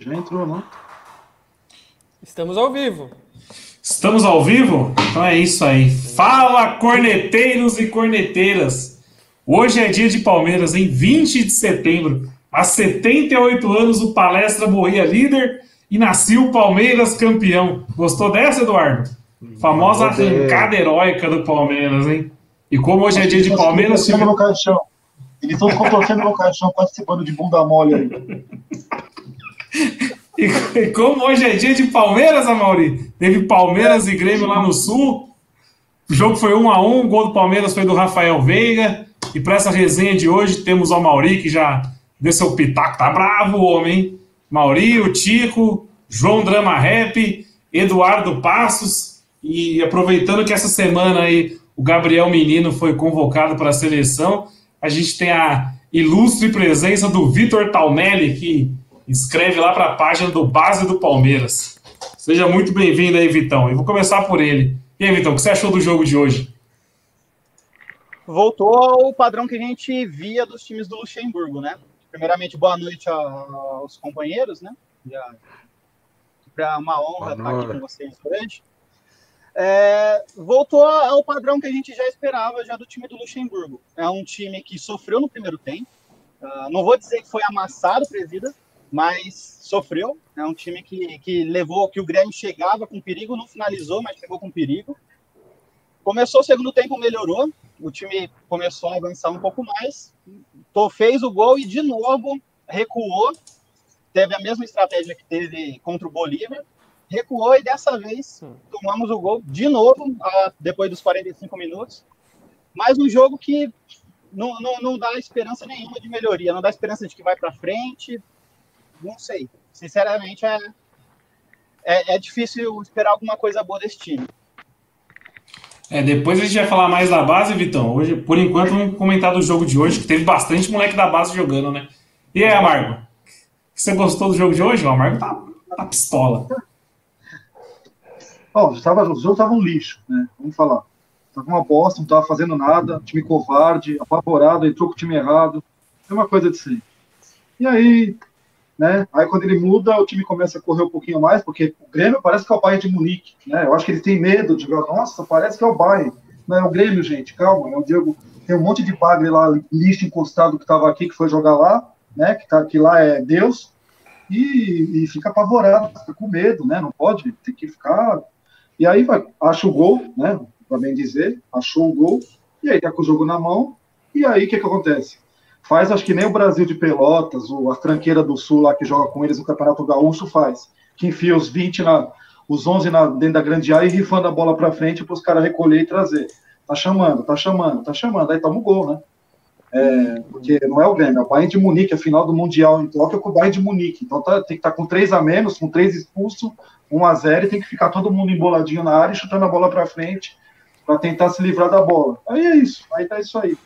Já entrou, não? Estamos ao vivo. Estamos ao vivo? Então é isso aí. Fala, corneteiros e corneteiras. Hoje é dia de Palmeiras, em 20 de setembro. Há 78 anos o Palestra morria líder e nasceu o Palmeiras campeão. Gostou dessa, Eduardo? Famosa arrancada heróica do Palmeiras, hein? E como hoje é dia de Palmeiras. Tive... no caixão. Eles estão contorcendo no caixão, participando de bunda mole aí. E, e, como hoje é dia de Palmeiras, Amauri, teve Palmeiras e Grêmio lá no Sul. O jogo foi um a um, o gol do Palmeiras foi do Rafael Veiga. E para essa resenha de hoje temos o Mauri, que já deu seu pitaco, tá bravo o homem? Mauri, o Tico, João Drama Rap, Eduardo Passos. E aproveitando que essa semana aí o Gabriel Menino foi convocado para a seleção, a gente tem a ilustre presença do Vitor Talmelli, que escreve lá para a página do Base do Palmeiras. Seja muito bem-vindo aí, Vitão. Eu vou começar por ele. E aí, Vitão, o que você achou do jogo de hoje? Voltou ao padrão que a gente via dos times do Luxemburgo, né? Primeiramente, boa noite aos companheiros, né? Para uma honra estar aqui com vocês hoje é, voltou ao padrão que a gente já esperava já do time do Luxemburgo. É um time que sofreu no primeiro tempo. Uh, não vou dizer que foi amassado, presida, mas sofreu. É um time que, que levou, que o Grêmio chegava com perigo, não finalizou, mas chegou com perigo. Começou o segundo tempo, melhorou. O time começou a avançar um pouco mais. Tô, fez o gol e de novo recuou. Teve a mesma estratégia que teve contra o Bolívar recuou e dessa vez tomamos o gol de novo, depois dos 45 minutos. Mais um jogo que não, não, não dá esperança nenhuma de melhoria, não dá esperança de que vai para frente. Não sei. Sinceramente, é, é, é, difícil esperar alguma coisa boa desse time. É, depois a gente vai falar mais da base, Vitão. Hoje, por enquanto, vamos comentar do jogo de hoje, que teve bastante moleque da base jogando, né? E aí, Amargo? Você gostou do jogo de hoje? O Amargo tá, tá pistola. Tava, os outros estavam um lixo, né? Vamos falar. Tava uma bosta, não tava fazendo nada, time covarde, apavorado, entrou com o time errado. É uma coisa de si. E aí, né? Aí quando ele muda, o time começa a correr um pouquinho mais, porque o Grêmio parece que é o Bayern de Munique, né? Eu acho que ele tem medo de nossa, parece que é o Bayern. Não é o Grêmio, gente, calma, é o Diego. Tem um monte de bagre lá, lixo encostado que tava aqui, que foi jogar lá, né? Que, tá, que lá é Deus. E, e fica apavorado, fica com medo, né? Não pode, tem que ficar e aí vai, acha o gol, né? Para bem dizer, achou o gol, e aí tá com o jogo na mão, e aí o que, que acontece? Faz, acho que nem o Brasil de Pelotas, ou a tranqueira do Sul lá que joga com eles no Campeonato Gaúcho faz, que enfia os 20 na, os 11 na, dentro da grande área e rifando a bola para frente para os caras recolher e trazer. Tá chamando, tá chamando, tá chamando, aí toma o gol, né? É, porque não é o Grêmio, é o Bayern de Munique, a final do Mundial em Tóquio com o Bayern de Munique. Então tá, tem que estar tá com três a menos, com três expulsos, 1 a 0 e tem que ficar todo mundo emboladinho na área, chutando a bola para frente para tentar se livrar da bola. Aí é isso, aí tá isso aí.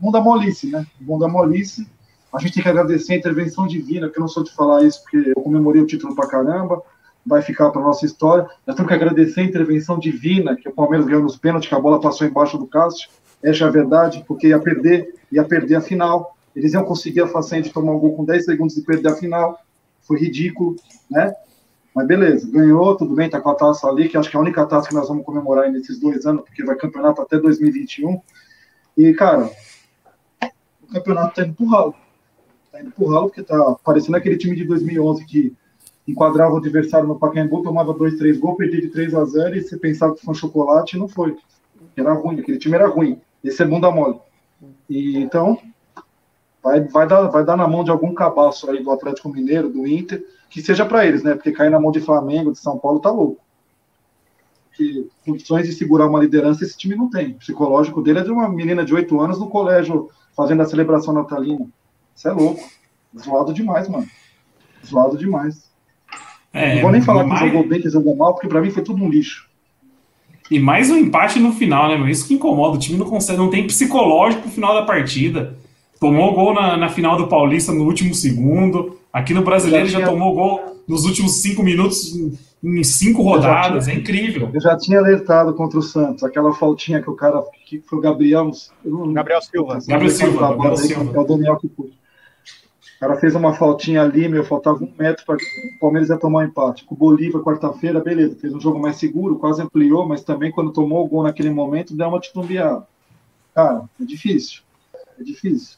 Mundo da molice, né? Mundo da molice. A gente tem que agradecer a intervenção divina, que eu não sou de falar isso porque eu comemorei o título pra caramba, vai ficar para nossa história. Nós temos que agradecer a intervenção divina, que o Palmeiras ganhou nos pênaltis, que a bola passou embaixo do Cássio. Essa é a verdade, porque ia perder, ia perder a final. Eles iam conseguir a façanha de tomar um gol com 10 segundos e perder a final. Foi ridículo, né? Mas beleza, ganhou, tudo bem, tá com a taça ali, que acho que é a única taça que nós vamos comemorar nesses dois anos, porque vai campeonato até 2021. E, cara, o campeonato tá indo pro ralo. Tá indo pro ralo, porque tá parecendo aquele time de 2011 que enquadrava o adversário no Pacaembu, tomava dois, três gols, perdia de 3 a 0 e você pensava que foi um chocolate e não foi. Era ruim, aquele time era ruim. Esse é bunda mole. E, então, vai, vai, dar, vai dar na mão de algum cabaço aí do Atlético Mineiro, do Inter, que seja para eles, né? Porque cair na mão de Flamengo, de São Paulo, tá louco. Que condições de segurar uma liderança esse time não tem. O psicológico dele é de uma menina de 8 anos no colégio fazendo a celebração natalina. Isso é louco. Zoado demais, mano. Zoado demais. É, não vou nem falar mais... que jogou bem, que jogou mal, porque para mim foi tudo um lixo. E mais um empate no final, né, meu? Isso que incomoda. O time não consegue, não tem psicológico no final da partida. Tomou gol na, na final do Paulista no último segundo. Aqui no Brasileiro já, tinha... já tomou gol nos últimos cinco minutos em cinco rodadas. Tinha... É incrível. Eu já tinha alertado contra o Santos. Aquela faltinha que o cara. que foi o Gabriel. Gabriel Silva. Gabriel Silva. Gabriel Silva. É o Daniel que puxa. O cara fez uma faltinha ali, meu, faltava um metro para o Palmeiras ia tomar um empate. Com o Bolívar, quarta-feira, beleza, fez um jogo mais seguro, quase ampliou, mas também quando tomou o gol naquele momento, deu uma titubeada. Cara, é difícil. É difícil.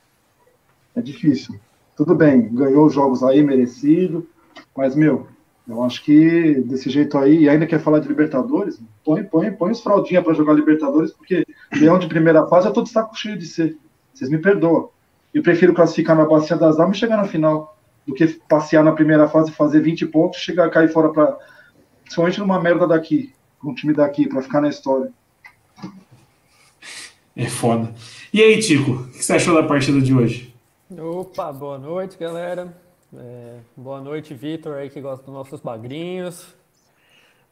É difícil. Tudo bem, ganhou os jogos aí, merecido, mas, meu, eu acho que desse jeito aí, e ainda quer falar de Libertadores, põe, põe, põe os fraldinha para jogar Libertadores, porque leão de primeira fase eu tô de saco cheio de ser. Vocês me perdoam. Eu prefiro classificar na Bacia das Almas e chegar na final, do que passear na primeira fase, fazer 20 pontos, chegar a cair fora para. Principalmente numa merda daqui, com um time daqui, para ficar na história. É foda. E aí, Tico, o que você achou da partida de hoje? Opa, boa noite, galera. É, boa noite, Vitor, aí que gosta dos nossos bagrinhos.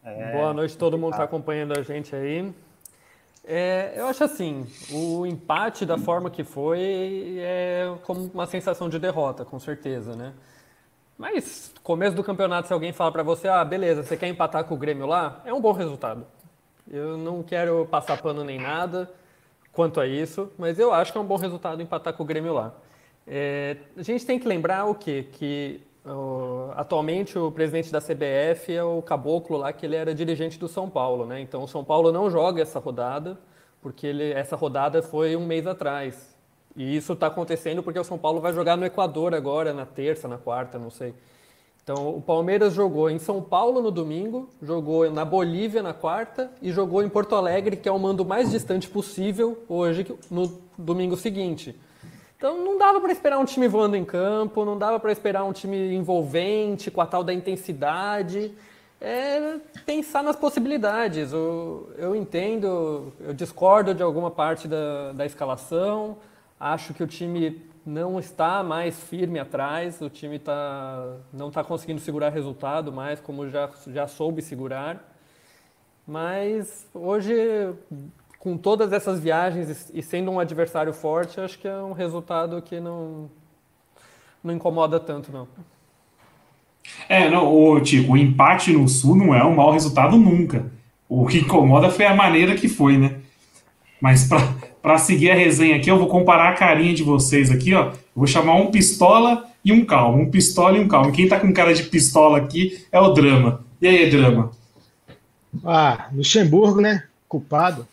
É, boa noite, todo mundo que está acompanhando a gente aí. É, eu acho assim, o empate da forma que foi é como uma sensação de derrota, com certeza, né? Mas começo do campeonato, se alguém fala para você, ah, beleza, você quer empatar com o Grêmio lá, é um bom resultado. Eu não quero passar pano nem nada quanto a isso, mas eu acho que é um bom resultado empatar com o Grêmio lá. É, a gente tem que lembrar o quê? Que atualmente o presidente da CBF é o Caboclo lá, que ele era dirigente do São Paulo, né? Então o São Paulo não joga essa rodada, porque ele, essa rodada foi um mês atrás. E isso está acontecendo porque o São Paulo vai jogar no Equador agora, na terça, na quarta, não sei. Então o Palmeiras jogou em São Paulo no domingo, jogou na Bolívia na quarta e jogou em Porto Alegre, que é o mando mais distante possível, hoje, no domingo seguinte. Então não dava para esperar um time voando em campo, não dava para esperar um time envolvente, com a tal da intensidade. É pensar nas possibilidades. Eu, eu entendo, eu discordo de alguma parte da, da escalação, acho que o time não está mais firme atrás, o time tá, não está conseguindo segurar resultado mais, como já, já soube segurar. Mas hoje com todas essas viagens e sendo um adversário forte, acho que é um resultado que não, não incomoda tanto, não. É, não, o, tipo, o empate no Sul não é um mau resultado nunca. O que incomoda foi a maneira que foi, né? Mas para seguir a resenha aqui, eu vou comparar a carinha de vocês aqui, ó. Eu vou chamar um pistola e um calmo. Um pistola e um calmo. Quem tá com cara de pistola aqui é o Drama. E aí, Drama? Ah, Luxemburgo, né? Culpado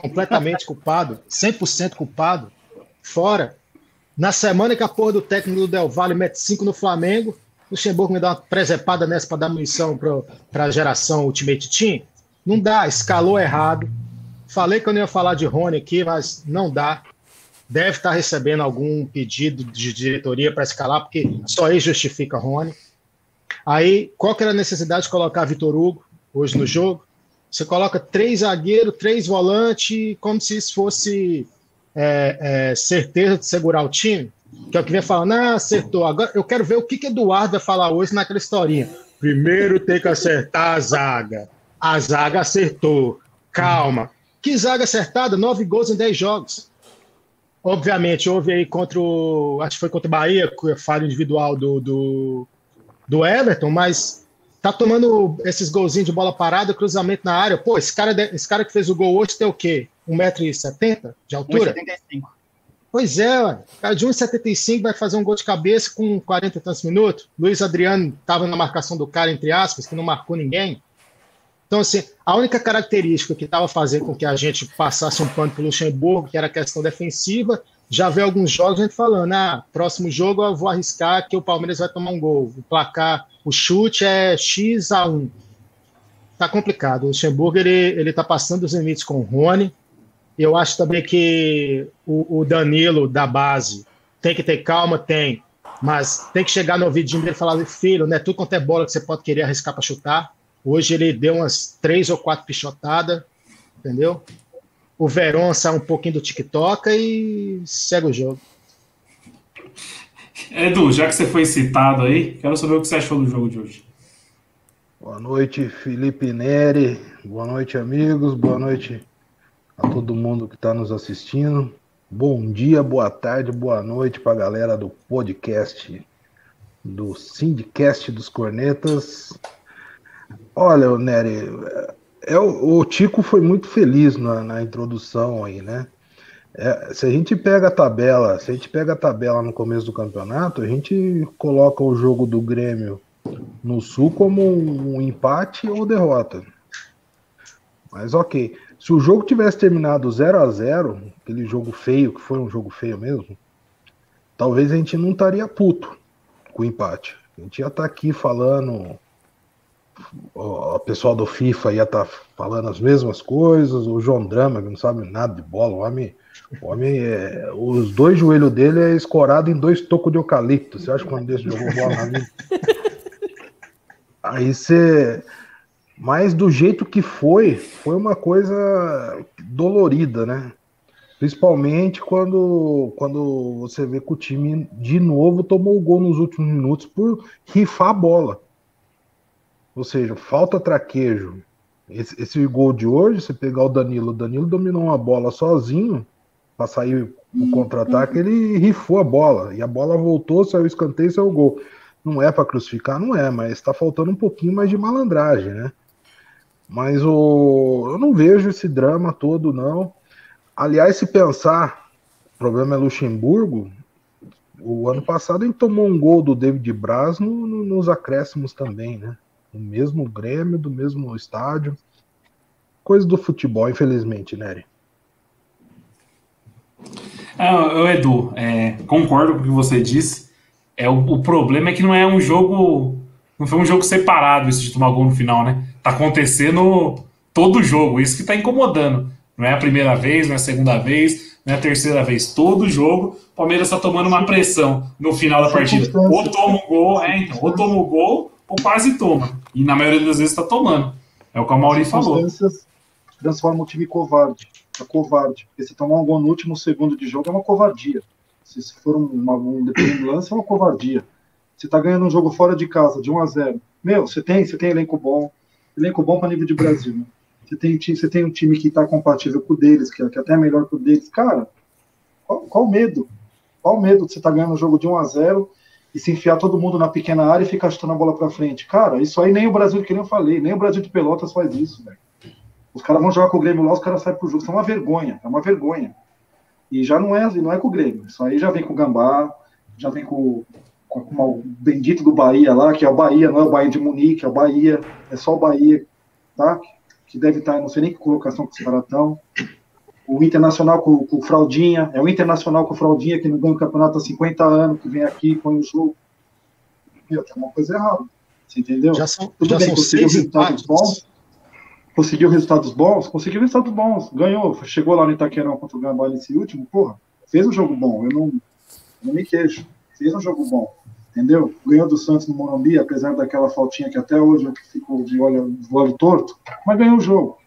completamente culpado, 100% culpado, fora. Na semana que a porra do técnico do Del Valle mete 5 no Flamengo, o Luxemburgo me dá uma presepada nessa para dar munição para a geração Ultimate Team. Não dá, escalou errado. Falei que eu não ia falar de Rony aqui, mas não dá. Deve estar recebendo algum pedido de diretoria para escalar, porque só aí justifica Rony. Aí, qual que era a necessidade de colocar Vitor Hugo hoje no jogo? Você coloca três zagueiros, três volantes, como se isso fosse é, é, certeza de segurar o time. Que é o que vem falando, ah, acertou. Agora eu quero ver o que, que Eduardo vai falar hoje naquela historinha. Primeiro tem que acertar a zaga. A zaga acertou. Calma. Que zaga acertada? Nove gols em dez jogos. Obviamente, houve aí contra o. Acho que foi contra o Bahia, falha individual do, do, do Everton, mas tá tomando esses golzinhos de bola parada, cruzamento na área. Pô, esse cara, esse cara que fez o gol hoje tem o quê? 1,70m de altura? 1,75m. Pois é, o cara de 1,75 vai fazer um gol de cabeça com 40 e tantos minutos. Luiz Adriano estava na marcação do cara, entre aspas, que não marcou ninguém. Então, assim, a única característica que estava fazendo com que a gente passasse um pano para o Luxemburgo, que era a questão defensiva, já vê alguns jogos a gente falando, ah, próximo jogo eu vou arriscar que o Palmeiras vai tomar um gol. O placar, o chute é X a 1. Tá complicado. O Luxemburgo, ele, ele tá passando os limites com o Rony. Eu acho também que o, o Danilo, da base, tem que ter calma, tem. Mas tem que chegar no ouvidinho dele e falar, filho, né? Tudo quanto é bola que você pode querer arriscar para chutar. Hoje ele deu umas três ou quatro pichotadas, entendeu? O Verón sai um pouquinho do TikTok e segue o jogo. Edu, já que você foi citado aí, quero saber o que você achou do jogo de hoje. Boa noite, Felipe Neri. Boa noite, amigos. Boa noite a todo mundo que está nos assistindo. Bom dia, boa tarde, boa noite para a galera do podcast do Sindicast dos Cornetas. Olha, Nery, é, o, Tico foi muito feliz na, na introdução aí, né? É, se a gente pega a tabela, se a gente pega a tabela no começo do campeonato, a gente coloca o jogo do Grêmio no Sul como um empate ou derrota. Mas ok. Se o jogo tivesse terminado 0 a 0 aquele jogo feio, que foi um jogo feio mesmo, talvez a gente não estaria puto com o empate. A gente estar tá aqui falando. O pessoal do FIFA ia estar tá falando as mesmas coisas. O João Drama, que não sabe nada de bola, o homem. O homem é, os dois joelhos dele é escorado em dois tocos de eucalipto. Você acha que quando desse jogou bola na vida? Aí você. Mas do jeito que foi, foi uma coisa dolorida, né? Principalmente quando, quando você vê que o time de novo tomou o gol nos últimos minutos por rifar a bola. Ou seja, falta traquejo. Esse, esse gol de hoje, você pegar o Danilo, o Danilo dominou uma bola sozinho para sair o contra-ataque, ele rifou a bola. E a bola voltou, saiu o escanteio, saiu o gol. Não é para crucificar, não é, mas está faltando um pouquinho mais de malandragem, né? Mas o, eu não vejo esse drama todo, não. Aliás, se pensar, o problema é Luxemburgo. O ano passado ele tomou um gol do David Braz no, no, nos acréscimos também, né? No mesmo Grêmio, do mesmo estádio. Coisa do futebol, infelizmente, Nery. É, Edu, é, concordo com o que você disse. É, o, o, problema é que não é um jogo. Não foi um jogo separado isso de tomar gol no final, né? Tá acontecendo todo jogo, isso que tá incomodando. Não é a primeira vez, não é a segunda vez, não é a terceira vez. Todo jogo, o Palmeiras está tomando uma pressão no final da partida. Ou toma um gol, é, então, ou toma o um gol, ou quase toma. E na maioria das vezes está tomando. É o que o Mauri falou. transforma o time covarde. É covarde. Porque se tomar um gol no último segundo de jogo é uma covardia. Se, se for uma, um dependendo lance, é uma covardia. Você está ganhando um jogo fora de casa, de 1 a 0 Meu, você tem, você tem elenco bom. Elenco bom para nível de Brasil. Né? Você tem, você tem um time que está compatível com o deles, que, é, que é até melhor que o deles. Cara, qual, qual medo? Qual medo de você estar tá ganhando um jogo de 1 a 0 e se enfiar todo mundo na pequena área e ficar chutando a bola para frente? Cara, isso aí nem o Brasil, que nem eu falei, nem o Brasil de Pelotas faz isso, velho. Os caras vão jogar com o Grêmio lá, os caras saem pro jogo. Isso é uma vergonha, é uma vergonha. E já não é, não é com o Grêmio. Isso aí já vem com o Gambá, já vem com, com, com o bendito do Bahia lá, que é o Bahia, não é o Bahia de Munique, é o Bahia, é só o Bahia, tá? que deve estar, não sei nem que colocação que os caras estão. O Internacional com, com o Fraldinha, é o Internacional com o Fraldinha que não ganha o campeonato há 50 anos, que vem aqui, põe o jogo. Meu, tem uma coisa errada. Você entendeu? Já são, Tudo já bem, são conseguiu resultados bons. Conseguiu resultados bons? Conseguiu resultados bons. Ganhou. Chegou lá no Itaquerão contra o Gambá nesse último, porra. Fez um jogo bom. Eu não, não me queixo. Fez um jogo bom entendeu? Ganhou do Santos no Morumbi, apesar daquela faltinha que até hoje eu fico de olho, de olho torto, mas ganhou o jogo.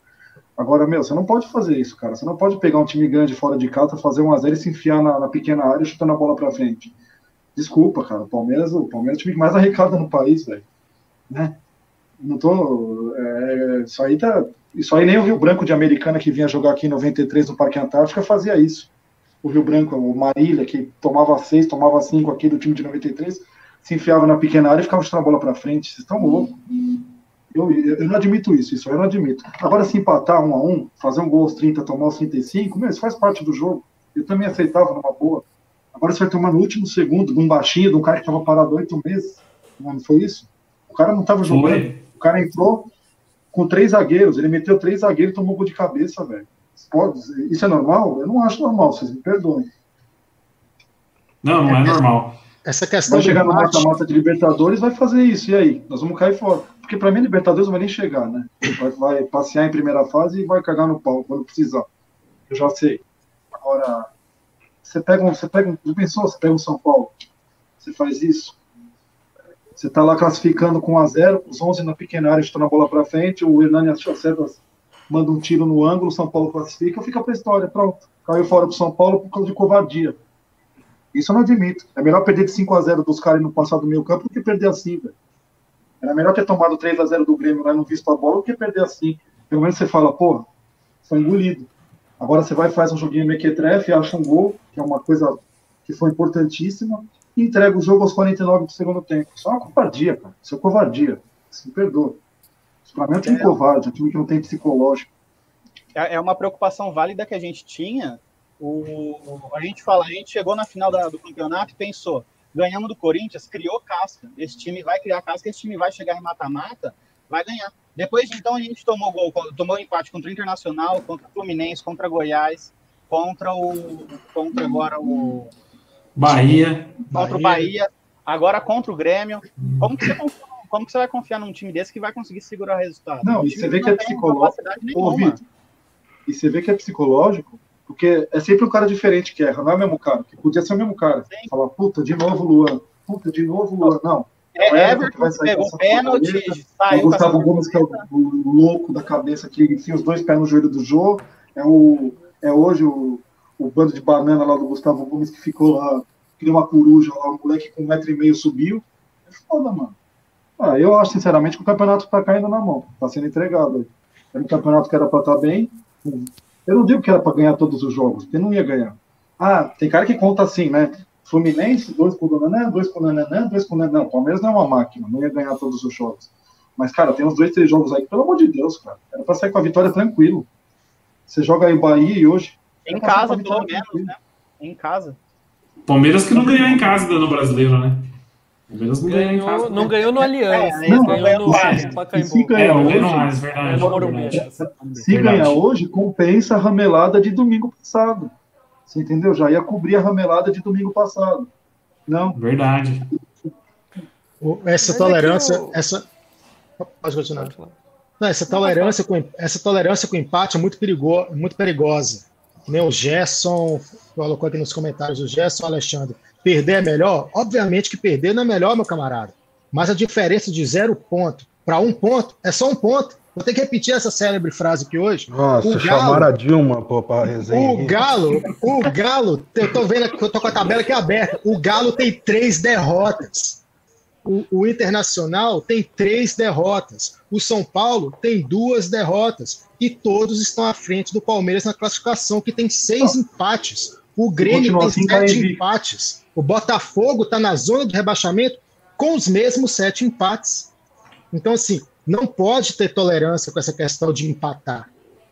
Agora, meu, você não pode fazer isso, cara. Você não pode pegar um time grande fora de casa, fazer um a zero e se enfiar na, na pequena área chutando a bola para frente. Desculpa, cara. O Palmeiras, o Palmeiras é o time que mais arrecada no país, velho. Né? Não tô. É, isso aí tá. Isso aí nem o Rio Branco de Americana que vinha jogar aqui em 93 no Parque Antártica fazia isso. O Rio Branco, o Marília, que tomava seis, tomava cinco aqui do time de 93, se enfiava na pequena área e ficava chutando a bola para frente. Vocês estão loucos. Eu, eu não admito isso, isso eu não admito. Agora, se empatar um a um, fazer um gol aos 30, tomar os 35, meu, isso faz parte do jogo. Eu também aceitava numa boa. Agora você vai tomar no último segundo, de um baixinho, de um cara que estava parado oito meses. Não foi isso? O cara não estava jogando. Foi. O cara entrou com três zagueiros, ele meteu três zagueiros e tomou gol de cabeça, velho. Isso é normal? Eu não acho normal, vocês me perdoem. Não, não é normal essa questão. Vai chegar no mata-mata de Libertadores, vai fazer isso. E aí? Nós vamos cair fora. Porque para mim, Libertadores não vai nem chegar, né? Vai, vai, passear em primeira fase e vai cagar no pau quando precisar. Eu já sei. Agora, você pega um. Você pega um. pensou? Você pega um São Paulo. Você faz isso. Você está lá classificando com 1 a 0 os 11 na pequena área, estão na bola para frente, o Hernani acerta, manda um tiro no ângulo, o São Paulo classifica, fica para a história, pronto. Caiu fora pro São Paulo por causa de covardia. Isso eu não admito. É melhor perder de 5 a 0 dos caras no passado do meio campo do que perder assim, velho. Era melhor ter tomado 3 a 0 do Grêmio lá e não visto a bola do que perder assim. Pelo menos você fala, porra, foi engolido. Agora você vai faz um joguinho mequetrefe, acha um gol, que é uma coisa que foi importantíssima, e entrega o jogo aos 49 do segundo tempo. Isso é uma covardia, cara. Isso é covardia. Isso me perdoa. Pra mim é um time é. covarde, é um time que não tem psicológico. É, é uma preocupação válida que a gente tinha O, a gente fala, a gente chegou na final da, do campeonato e pensou, ganhamos do Corinthians, criou casca. Esse time vai criar casca, esse time vai chegar em mata-mata, vai ganhar. Depois então a gente tomou gol, tomou empate contra o Internacional, contra o Fluminense, contra Goiás, contra o contra agora o Bahia, contra Bahia. o Bahia, agora contra o Grêmio. Como que você como que você vai confiar num time desse que vai conseguir segurar o resultado? Não, o e você vê que é psicológico. E você vê que é psicológico, porque é sempre um cara diferente que erra, não é o mesmo cara, que podia ser o mesmo cara. Sim. Fala, puta, de novo Luan, puta, de novo Luan. Não, é, é Everton pegou pênalti, saiu. O Gustavo Gomes, que é o, o, louco da cabeça que enfia os dois pés no joelho do Jô. É, o, é hoje o, o bando de banana lá do Gustavo Gomes que ficou lá, que uma coruja lá, um moleque com um metro e meio subiu. É foda, mano. Ah, eu acho, sinceramente, que o campeonato tá caindo na mão, tá sendo entregado. Era um campeonato que era pra estar tá bem. Eu não digo que era pra ganhar todos os jogos, porque não ia ganhar. Ah, tem cara que conta assim, né? Fluminense, dois com o Donanã, dois com o Nananã, dois com o Nananã. O Palmeiras não é uma máquina, não ia ganhar todos os jogos. Mas, cara, tem uns dois, três jogos aí, pelo amor de Deus, cara. Era pra sair com a vitória tranquilo. Você joga aí Bahia e hoje. Em casa, pelo menos, né? Em casa. Palmeiras que não ganhou em casa no brasileiro, né? Palmeiras não ganhou, ganhou casa, não ganhou no Aliança, é, não, ganhou no, é, Pacaembu. Se ganhar é, hoje, mais, verdade, verdade. Se ganhar hoje, compensa a ramelada de domingo passado. Você entendeu? Já ia cobrir a ramelada de domingo passado. Não. Verdade. Essa tolerância, eu... essa. Pode continuar. Não, essa tolerância com essa tolerância com empate é muito perigo, muito perigosa. O Gerson colocou aqui nos comentários o Gerson Alexandre. Perder é melhor? Obviamente que perder não é melhor, meu camarada. Mas a diferença de zero ponto para um ponto é só um ponto. Vou ter que repetir essa célebre frase aqui hoje. Nossa, o chamaram a Dilma pô, pra resenha. O Galo, o Galo, eu tô vendo aqui, eu tô com a tabela aqui aberta. O Galo tem três derrotas. O, o, Internacional tem três derrotas. O São Paulo tem duas derrotas. E todos estão à frente do Palmeiras na classificação, que tem seis empates. O Grêmio tem assim, sete empates. O Botafogo está na zona de rebaixamento com os mesmos sete empates. Então, assim, não pode ter tolerância com essa questão de empatar.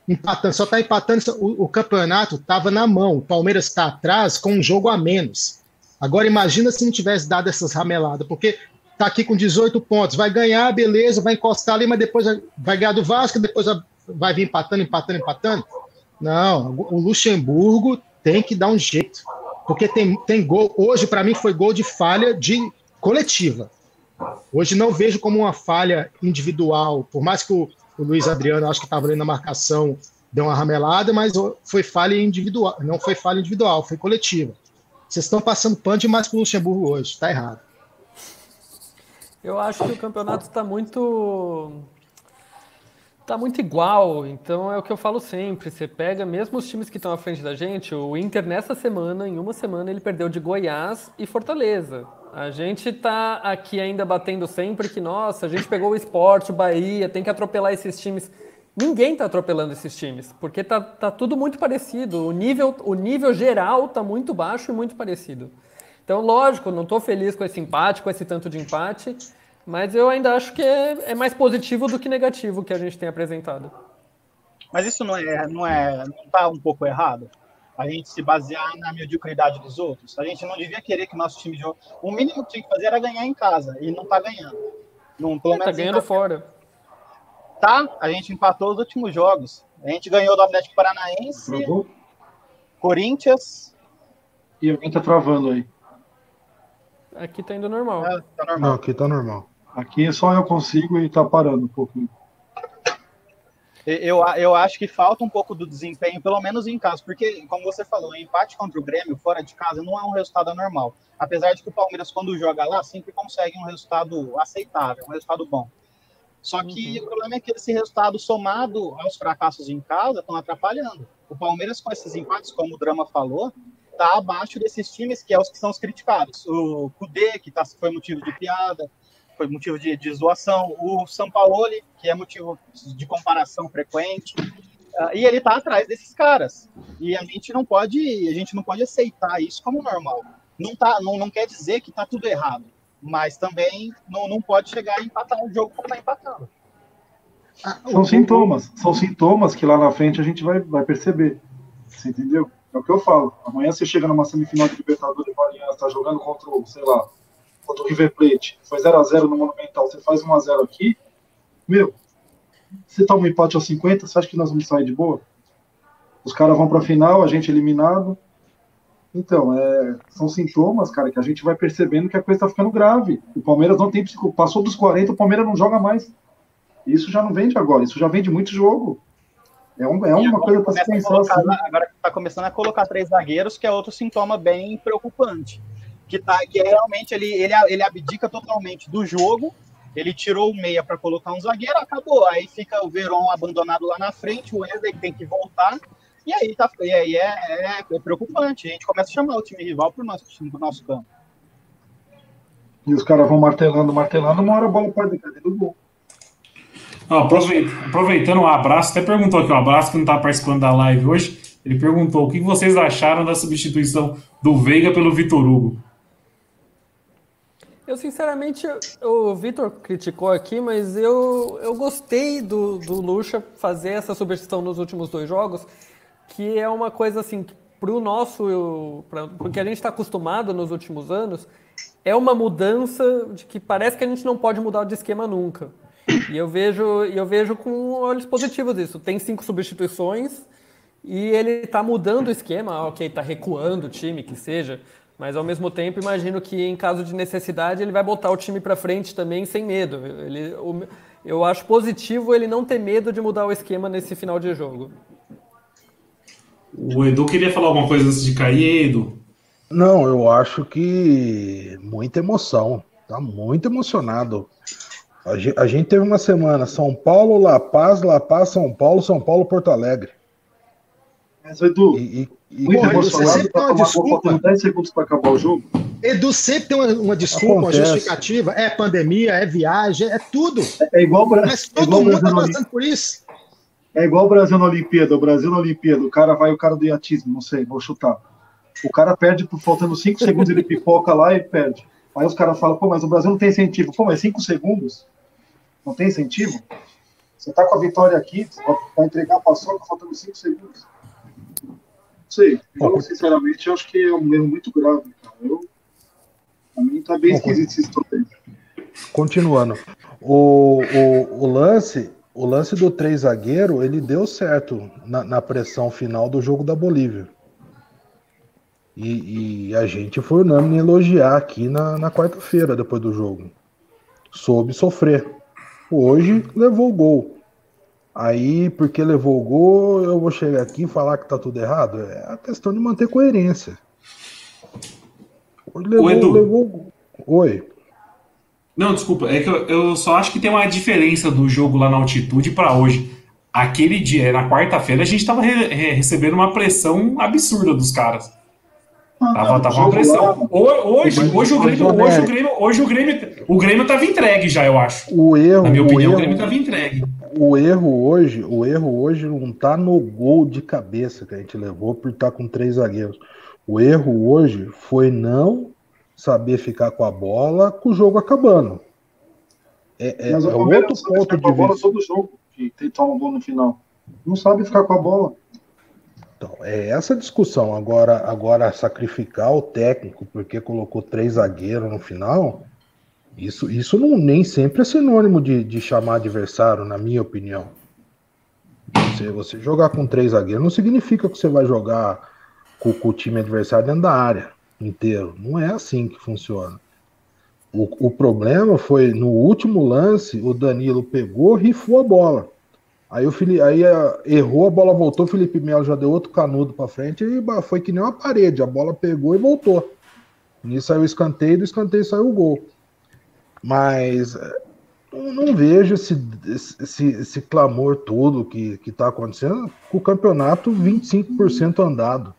Empatando, só está empatando. O, o campeonato estava na mão. O Palmeiras está atrás com um jogo a menos. Agora imagina se não tivesse dado essas rameladas, porque está aqui com 18 pontos, vai ganhar, beleza, vai encostar ali, mas depois vai ganhar do Vasco, depois vai vir empatando, empatando, empatando. Não, o Luxemburgo tem que dar um jeito, porque tem, tem gol. Hoje, para mim, foi gol de falha de coletiva. Hoje não vejo como uma falha individual, por mais que o, o Luiz Adriano, acho que estava ali na marcação, deu uma ramelada, mas foi falha individual, não foi falha individual, foi coletiva. Vocês estão passando pano demais para o Luxemburgo hoje, está errado. Eu acho que o campeonato está muito tá muito igual, então é o que eu falo sempre. Você pega mesmo os times que estão à frente da gente, o Inter nessa semana, em uma semana, ele perdeu de Goiás e Fortaleza. A gente tá aqui ainda batendo sempre que, nossa, a gente pegou o esporte, o Bahia, tem que atropelar esses times. Ninguém tá atropelando esses times, porque tá, tá tudo muito parecido. O nível, o nível geral tá muito baixo e muito parecido. Então, lógico, não estou feliz com esse empate, com esse tanto de empate, mas eu ainda acho que é, é mais positivo do que negativo que a gente tem apresentado. Mas isso não é, não é, não tá um pouco errado? a gente se basear na mediocridade dos outros. A gente não devia querer que o nosso time jogue. O mínimo que tinha que fazer era ganhar em casa e não tá ganhando. Não, pelo tá ganhando fora. Tá, a gente empatou os últimos jogos. A gente ganhou do Atlético Paranaense, Travou? Corinthians. E alguém tá travando aí. Aqui tá indo normal. É, tá normal. Não, aqui tá normal. Aqui só eu consigo e tá parando um pouquinho. Eu, eu acho que falta um pouco do desempenho, pelo menos em casa, porque, como você falou, o empate contra o Grêmio fora de casa não é um resultado anormal. Apesar de que o Palmeiras, quando joga lá, sempre consegue um resultado aceitável, um resultado bom. Só que uhum. o problema é que esse resultado somado aos fracassos em casa estão atrapalhando. O Palmeiras, com esses empates, como o Drama falou, está abaixo desses times que é os que são os criticados. O Kudê, que tá, foi motivo de piada, foi motivo de, de zoação. O Sampaoli, que é motivo de comparação frequente. Uh, e ele está atrás desses caras. E a gente não pode, a gente não pode aceitar isso como normal. Não, tá, não, não quer dizer que está tudo errado, mas também não, não pode chegar a empatar um jogo como está empatando. Ah, são sintomas, são sintomas que lá na frente a gente vai, vai perceber. Você entendeu? É o que eu falo. Amanhã você chega numa semifinal de Libertadores de Aliança, tá jogando contra o, sei lá, contra o River Plate, foi 0x0 no Monumental, você faz 1x0 aqui, meu, você toma um empate aos 50, você acha que nós vamos sair de boa? Os caras vão pra final, a gente eliminado. Então, é, são sintomas, cara, que a gente vai percebendo que a coisa tá ficando grave. O Palmeiras não tem psico... Passou dos 40, o Palmeiras não joga mais. Isso já não vem de agora, isso já vem de muito jogo. É, um, é uma coisa para se pensar. Colocar, assim. Agora está começando a colocar três zagueiros, que é outro sintoma bem preocupante. Que, tá, que é realmente ele, ele, ele abdica totalmente do jogo. Ele tirou o meia para colocar um zagueiro, acabou. Aí fica o Verón abandonado lá na frente, o Wesley tem que voltar. E aí, tá, e aí é, é, é preocupante. A gente começa a chamar o time rival para o nosso, pro nosso campo. E os caras vão martelando, martelando, uma hora a bola pode cair do gol. Aproveitando o um abraço, até perguntou aqui, o um abraço que não está participando da live hoje. Ele perguntou o que vocês acharam da substituição do Veiga pelo Vitor Hugo. Eu, sinceramente, o Vitor criticou aqui, mas eu, eu gostei do, do Lucha fazer essa substituição nos últimos dois jogos, que é uma coisa assim, para o nosso. Porque a gente está acostumado nos últimos anos, é uma mudança de que parece que a gente não pode mudar de esquema nunca. E eu vejo, eu vejo com olhos positivos isso. Tem cinco substituições e ele está mudando o esquema, ok, está recuando o time, que seja, mas ao mesmo tempo imagino que em caso de necessidade ele vai botar o time para frente também sem medo. Ele, o, eu acho positivo ele não ter medo de mudar o esquema nesse final de jogo. O Edu queria falar alguma coisa antes de cair, Edu? Não, eu acho que muita emoção. Tá muito emocionado. A gente, teve uma semana São Paulo, La Paz, La Paz, São Paulo, São Paulo, Porto Alegre. Mas, Edu, e, e, muito emocionado para tomar faltando 10 segundos para acabar o jogo. Edu sempre tem uma, uma desculpa, Acontece. uma justificativa. É pandemia, é viagem, é tudo. É, igual Mas todo é igual mundo está passando por isso. É igual o Brasil na Olimpíada. O Brasil na Olimpíada, o cara vai, o cara do iatismo, não sei, vou chutar. O cara perde por faltando 5 segundos, ele pipoca lá e perde. Aí os caras falam, pô, mas o Brasil não tem incentivo. Pô, mas 5 segundos? Não tem incentivo? Você tá com a vitória aqui, vai entregar a paçoca faltando 5 segundos. Não sei. Eu, sinceramente, acho que é um erro muito grave, cara. Eu, pra mim tá bem esquisito esse história Continuando. O, o, o lance o lance do três zagueiro, ele deu certo na, na pressão final do jogo da Bolívia. E, e, a gente foi unânime elogiar aqui na, na quarta-feira, depois do jogo. Soube sofrer. Hoje levou o gol. Aí, porque levou o gol, eu vou chegar aqui e falar que tá tudo errado? É a questão de manter coerência. Levou, Edu. levou Oi. Não, desculpa, é que eu, eu, só acho que tem uma diferença do jogo lá na altitude para hoje. Aquele dia, na quarta-feira, a gente tava re, re, recebendo uma pressão absurda dos caras. Tava, tava uma pressão. Hoje, hoje, o Grêmio, hoje, o Grêmio, hoje o Grêmio, o Grêmio tava entregue já, eu acho. O erro, Na minha opinião, o, erro, o Grêmio tava entregue. O erro hoje, o erro hoje não tá no gol de cabeça que a gente levou por estar tá com três zagueiros. O erro hoje foi não saber ficar com a bola com o jogo acabando. É, é, Mas é outro ponto de vista. todo jogo, que tem um gol no final. Não sabe ficar com a bola. Então, é essa discussão. Agora, agora sacrificar o técnico porque colocou três zagueiros no final, isso, isso não, nem sempre é sinônimo de, de chamar adversário, na minha opinião. Você, você jogar com três zagueiros não significa que você vai jogar com, com o time adversário dentro da área inteiro. Não é assim que funciona. O, o problema foi no último lance, o Danilo pegou, rifou a bola. Aí o Felipe, aí a, errou, a bola voltou, o Felipe Melo já deu outro canudo para frente e foi que nem uma parede, a bola pegou e voltou. Nisso saiu o escanteio, do escanteio saiu o gol. Mas é, não, não vejo esse, esse, esse, clamor todo que está acontecendo com o campeonato 25% andado.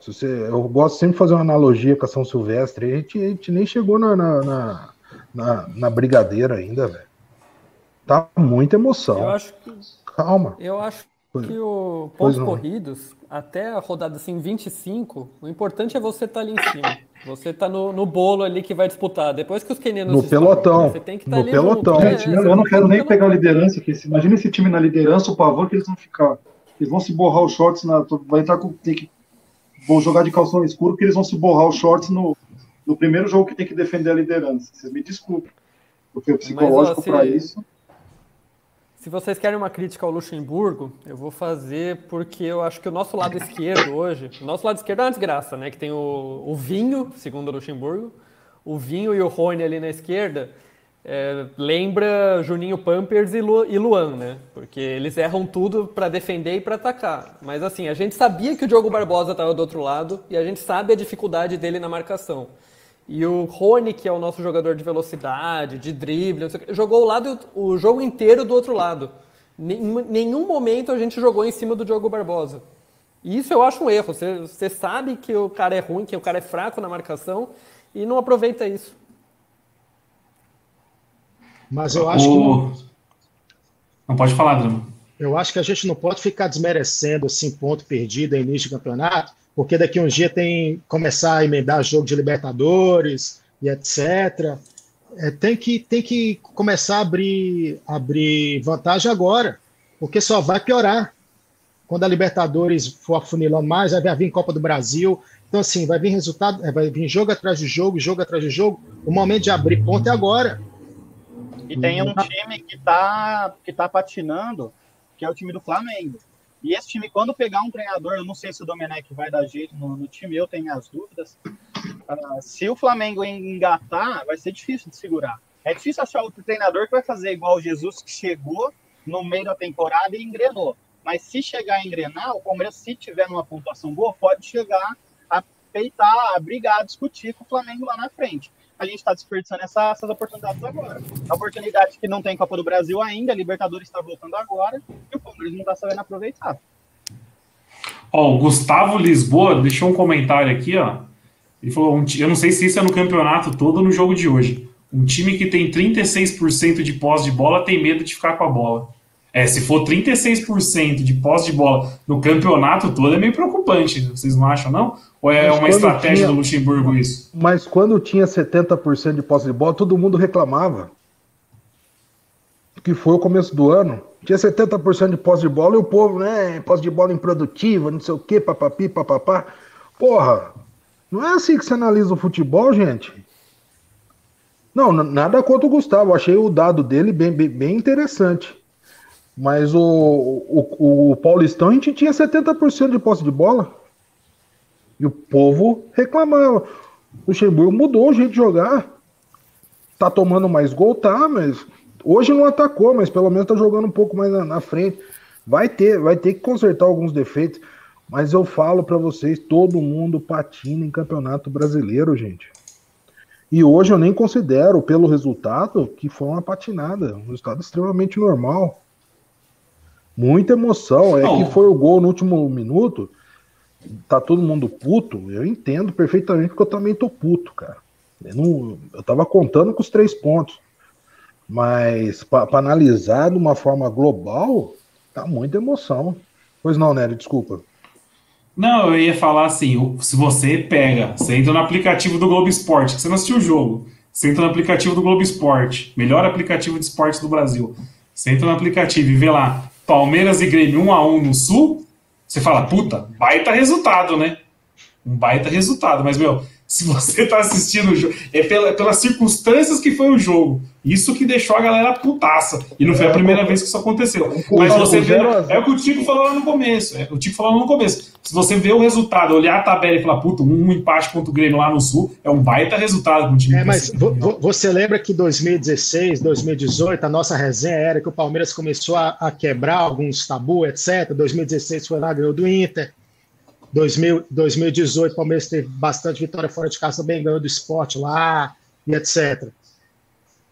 Se você, eu gosto sempre de fazer uma analogia com a São Silvestre, a gente, a gente nem chegou na, na, na, na, na brigadeira ainda, velho. Tá muita emoção. Eu acho que. Calma. Eu acho que o pontos corridos, até a rodada assim 25, o importante é você estar tá ali em cima. Você tá no, no bolo ali que vai disputar. Depois que os quenianos No pelotão. Você tem que estar tá no pelotão. Gente, eu não quero nem pegar a liderança aqui. Imagina esse time na liderança, o pavor que eles vão ficar. Eles vão se borrar os shorts na. Vai estar com. Tem que vou jogar de calção escuro porque eles vão se borrar os shorts no, no primeiro jogo que tem que defender a liderança. Vocês me desculpem. Porque o psicológico para isso. Se vocês querem uma crítica ao Luxemburgo, eu vou fazer porque eu acho que o nosso lado esquerdo hoje, o nosso lado esquerdo é uma desgraça, né? Que tem o, o Vinho, segundo o Luxemburgo, o Vinho e o Rony ali na esquerda, é, lembra Juninho Pampers e, Lu, e Luan, né? Porque eles erram tudo para defender e para atacar. Mas assim, a gente sabia que o Diogo Barbosa estava do outro lado e a gente sabe a dificuldade dele na marcação. E o Rony, que é o nosso jogador de velocidade, de drible, jogou o, lado, o jogo inteiro do outro lado. Em nenhum momento a gente jogou em cima do Diogo Barbosa. E isso eu acho um erro. Você, você sabe que o cara é ruim, que o cara é fraco na marcação e não aproveita isso. Mas eu acho o... que. Não... não pode falar, Bruno. Eu acho que a gente não pode ficar desmerecendo assim, ponto perdido em início de campeonato, porque daqui um dia tem começar a emendar jogo de Libertadores e etc. É, tem, que, tem que começar a abrir, abrir vantagem agora, porque só vai piorar. Quando a Libertadores for afunilando mais, vai vir Copa do Brasil. Então, assim, vai vir resultado, é, vai vir jogo atrás de jogo, jogo atrás de jogo. O momento de abrir ponto é agora. E tem um time que está que tá patinando, que é o time do Flamengo. E esse time, quando pegar um treinador, eu não sei se o Domenech vai dar jeito no, no time, eu tenho minhas dúvidas. Uh, se o Flamengo engatar, vai ser difícil de segurar. É difícil achar outro treinador que vai fazer igual o Jesus, que chegou no meio da temporada e engrenou. Mas se chegar a engrenar, o Palmeiras, se tiver numa pontuação boa, pode chegar a peitar, a brigar, a discutir com o Flamengo lá na frente a gente está desperdiçando essa, essas oportunidades agora. A oportunidade que não tem Copa do Brasil ainda, a Libertadores está voltando agora, e o Palmeiras não está sabendo aproveitar. Ó, o Gustavo Lisboa deixou um comentário aqui, ó. Ele falou: um, eu não sei se isso é no campeonato todo ou no jogo de hoje. Um time que tem 36% de pós de bola tem medo de ficar com a bola. É, se for 36% de posse de bola no campeonato todo, é meio preocupante. Vocês não acham, não? Ou é mas uma estratégia tinha, do Luxemburgo isso? Mas quando tinha 70% de posse de bola, todo mundo reclamava. Que foi o começo do ano. Tinha 70% de posse de bola e o povo, né? Posse de bola improdutiva, não sei o quê, papapi, papapá. Porra, não é assim que se analisa o futebol, gente. Não, nada contra o Gustavo. Achei o dado dele bem, bem, bem interessante. Mas o, o, o Paulistão a gente tinha 70% de posse de bola. E o povo reclamava. O Luxemburgo mudou o jeito de jogar. Tá tomando mais gol, tá, mas hoje não atacou, mas pelo menos tá jogando um pouco mais na, na frente. Vai ter, vai ter que consertar alguns defeitos. Mas eu falo para vocês, todo mundo patina em campeonato brasileiro, gente. E hoje eu nem considero, pelo resultado, que foi uma patinada. Um resultado extremamente normal. Muita emoção. É que foi o gol no último minuto. Tá todo mundo puto. Eu entendo perfeitamente porque eu também tô puto, cara. Eu, não, eu tava contando com os três pontos. Mas para analisar de uma forma global, tá muita emoção. Pois não, Nery, desculpa. Não, eu ia falar assim: se você pega, você entra no aplicativo do Globo Esporte, que você não assistiu o jogo, você entra no aplicativo do Globo Esporte, melhor aplicativo de esporte do Brasil. Você entra no aplicativo e vê lá Palmeiras e Grêmio 1 a 1 no Sul, você fala, puta, baita resultado, né? Um baita resultado, mas meu, se você tá assistindo o jogo, é pela, pelas circunstâncias que foi o jogo. Isso que deixou a galera putaça. E não foi a primeira vez que isso aconteceu. Mas você vê. É o que o Tico falou lá no começo. É o Tico falou no começo. Se você vê o resultado, olhar a tabela e falar, puta, um empate contra o Grêmio lá no Sul, é um baita resultado com o time. É, mas você lembra que 2016, 2018, a nossa resenha era que o Palmeiras começou a, a quebrar alguns tabu, etc. 2016 foi lá, ganhou do Inter. 2000, 2018, o Palmeiras teve bastante vitória fora de casa, também ganhou do esporte lá e etc.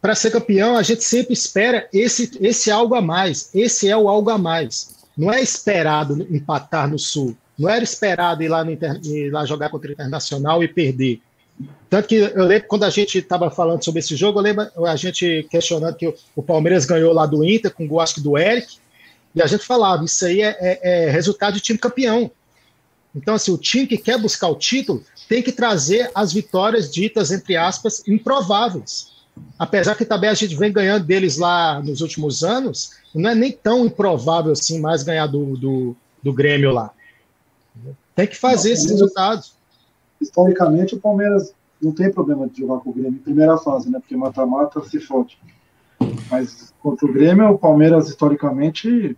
Para ser campeão, a gente sempre espera esse, esse algo a mais. Esse é o algo a mais. Não é esperado empatar no Sul. Não era esperado ir lá, no inter, ir lá jogar contra o Internacional e perder. Tanto que eu lembro quando a gente estava falando sobre esse jogo, eu lembro a gente questionando que o, Palmeiras ganhou lá do Inter, com o gol acho que do Eric, e a gente falava, isso aí é, é, é resultado de time campeão. Então, assim, o time que quer buscar o título tem que trazer as vitórias ditas, entre aspas, improváveis. Apesar que também a gente vem ganhando deles lá nos últimos anos, não é nem tão improvável assim mais ganhar do, do, do Grêmio lá. Tem que fazer esses resultados. Historicamente, o Palmeiras não tem problema de jogar com o Grêmio em primeira fase, né? Porque mata-mata se fode. Mas contra o Grêmio, o Palmeiras, historicamente,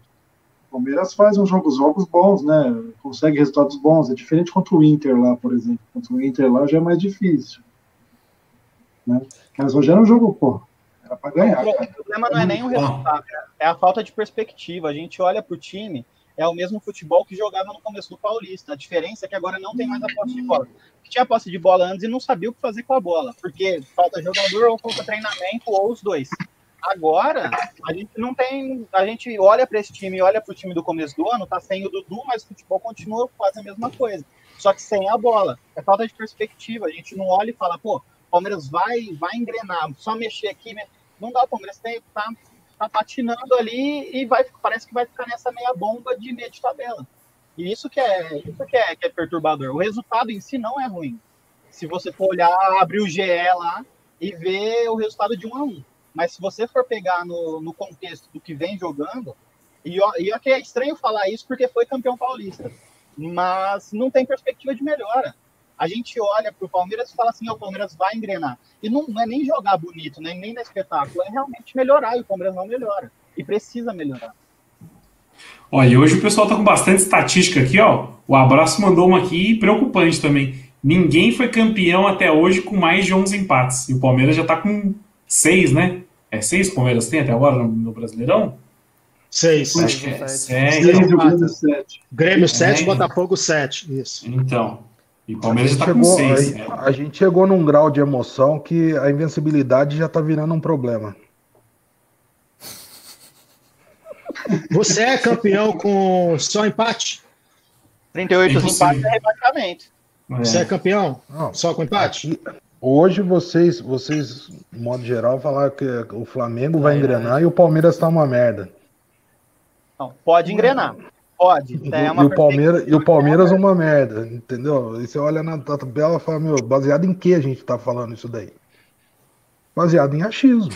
o Palmeiras faz uns jogos, jogos bons, né? Consegue resultados bons. É diferente contra o Inter lá, por exemplo. Contra o Inter lá já é mais difícil. Né? Mas hoje era um jogo, pô, era para ganhar. O problema não é nem o resultado, é a falta de perspectiva. A gente olha pro time, é o mesmo futebol que jogava no começo do Paulista. A diferença é que agora não tem mais a posse de bola. Tinha a posse de bola antes e não sabia o que fazer com a bola, porque falta jogador ou falta treinamento ou os dois. Agora, a gente não tem. A gente olha para esse time, olha para o time do começo do ano, tá sem o Dudu, mas o futebol continua quase a mesma coisa. Só que sem a bola. É falta de perspectiva. A gente não olha e fala, pô, Palmeiras vai, vai engrenar, só mexer aqui. Não dá, o Palmeiras tem, tá, tá patinando ali e vai, parece que vai ficar nessa meia bomba de meio de tabela. E isso que é, isso que é, que é perturbador. O resultado em si não é ruim. Se você for olhar, abrir o GE lá e ver o resultado de um a um. Mas se você for pegar no, no contexto do que vem jogando, e, e aqui é estranho falar isso porque foi campeão paulista, mas não tem perspectiva de melhora. A gente olha para o Palmeiras e fala assim: oh, o Palmeiras vai engrenar. E não, não é nem jogar bonito, né, nem dar espetáculo, é realmente melhorar. E o Palmeiras não melhora. E precisa melhorar. Olha, e hoje o pessoal tá com bastante estatística aqui, ó. O Abraço mandou uma aqui preocupante também. Ninguém foi campeão até hoje com mais de 11 empates. E o Palmeiras já tá com seis, né? É seis que o Palmeiras tem até agora no, no Brasileirão? Seis. Acho que é. Seis, Grêmio 7. Grêmio 7, é. Botafogo 7. Isso. Então. E o Palmeiras já tá com seis. A, né? a gente chegou num grau de emoção que a invencibilidade já tá virando um problema. Você é campeão com só empate? 38 empates é rebaixamento. Você é campeão? Não, só com empate? Aqui, hoje vocês, vocês, de modo geral, falaram que o Flamengo vai engrenar e o Palmeiras tá uma merda. Não, pode engrenar. Pode. É e, o Palmeiras, e o Palmeiras uma merda, entendeu? E você olha na tabela e fala, meu, baseado em que a gente tá falando isso daí? Baseado em achismo.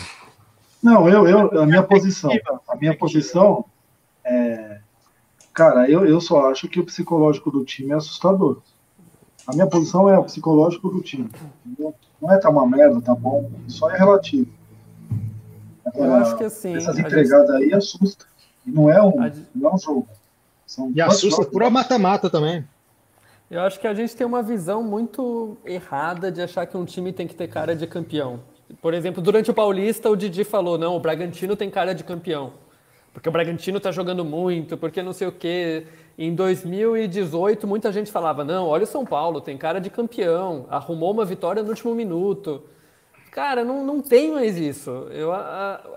Não, eu, eu a minha posição, a minha posição é, cara, eu, eu só acho que o psicológico do time é assustador. A minha posição é o psicológico do time. Entendeu? Não é tá uma merda, tá bom, só é relativo. Agora, eu acho que assim. Essas entregadas gente... aí assusta. E não é um, não é um jogo. São e assusta por mata-mata também. Eu acho que a gente tem uma visão muito errada de achar que um time tem que ter cara de campeão. Por exemplo, durante o Paulista, o Didi falou: não, o Bragantino tem cara de campeão. Porque o Bragantino está jogando muito, porque não sei o quê. Em 2018, muita gente falava: não, olha o São Paulo, tem cara de campeão, arrumou uma vitória no último minuto. Cara, não, não tem mais isso. Eu,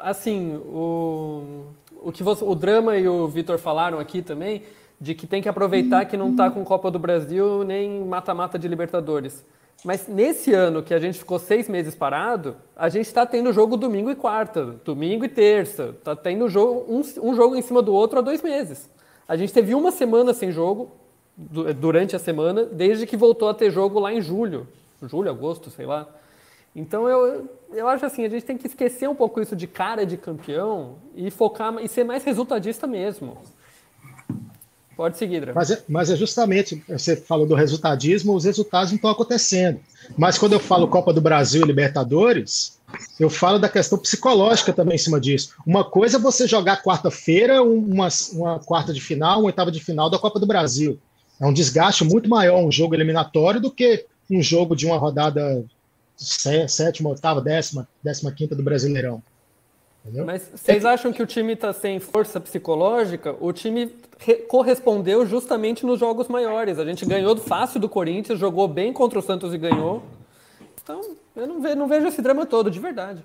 assim, o, o que você, o Drama e o Vitor falaram aqui também, de que tem que aproveitar que não está com Copa do Brasil nem mata-mata de Libertadores. Mas nesse ano que a gente ficou seis meses parado, a gente está tendo jogo domingo e quarta, domingo e terça. Está tendo jogo, um, um, jogo em cima do outro há dois meses. A gente teve uma semana sem jogo durante a semana, desde que voltou a ter jogo lá em julho. Julho, agosto, sei lá. Então eu, eu acho assim, a gente tem que esquecer um pouco isso de cara de campeão e focar e ser mais resultadista mesmo. Pode seguir, Dra. Mas, é, mas é justamente, você falou do resultadismo, os resultados não estão acontecendo. Mas quando eu falo Copa do Brasil e Libertadores, eu falo da questão psicológica também em cima disso. Uma coisa é você jogar quarta-feira, uma, uma quarta de final, uma oitava de final da Copa do Brasil. É um desgaste muito maior um jogo eliminatório do que um jogo de uma rodada sétima, oitava, décima, décima quinta do Brasileirão. Entendeu? Mas vocês acham que o time está sem força psicológica? O time correspondeu justamente nos jogos maiores. A gente ganhou fácil do Corinthians, jogou bem contra o Santos e ganhou. Então, eu não vejo, não vejo esse drama todo, de verdade.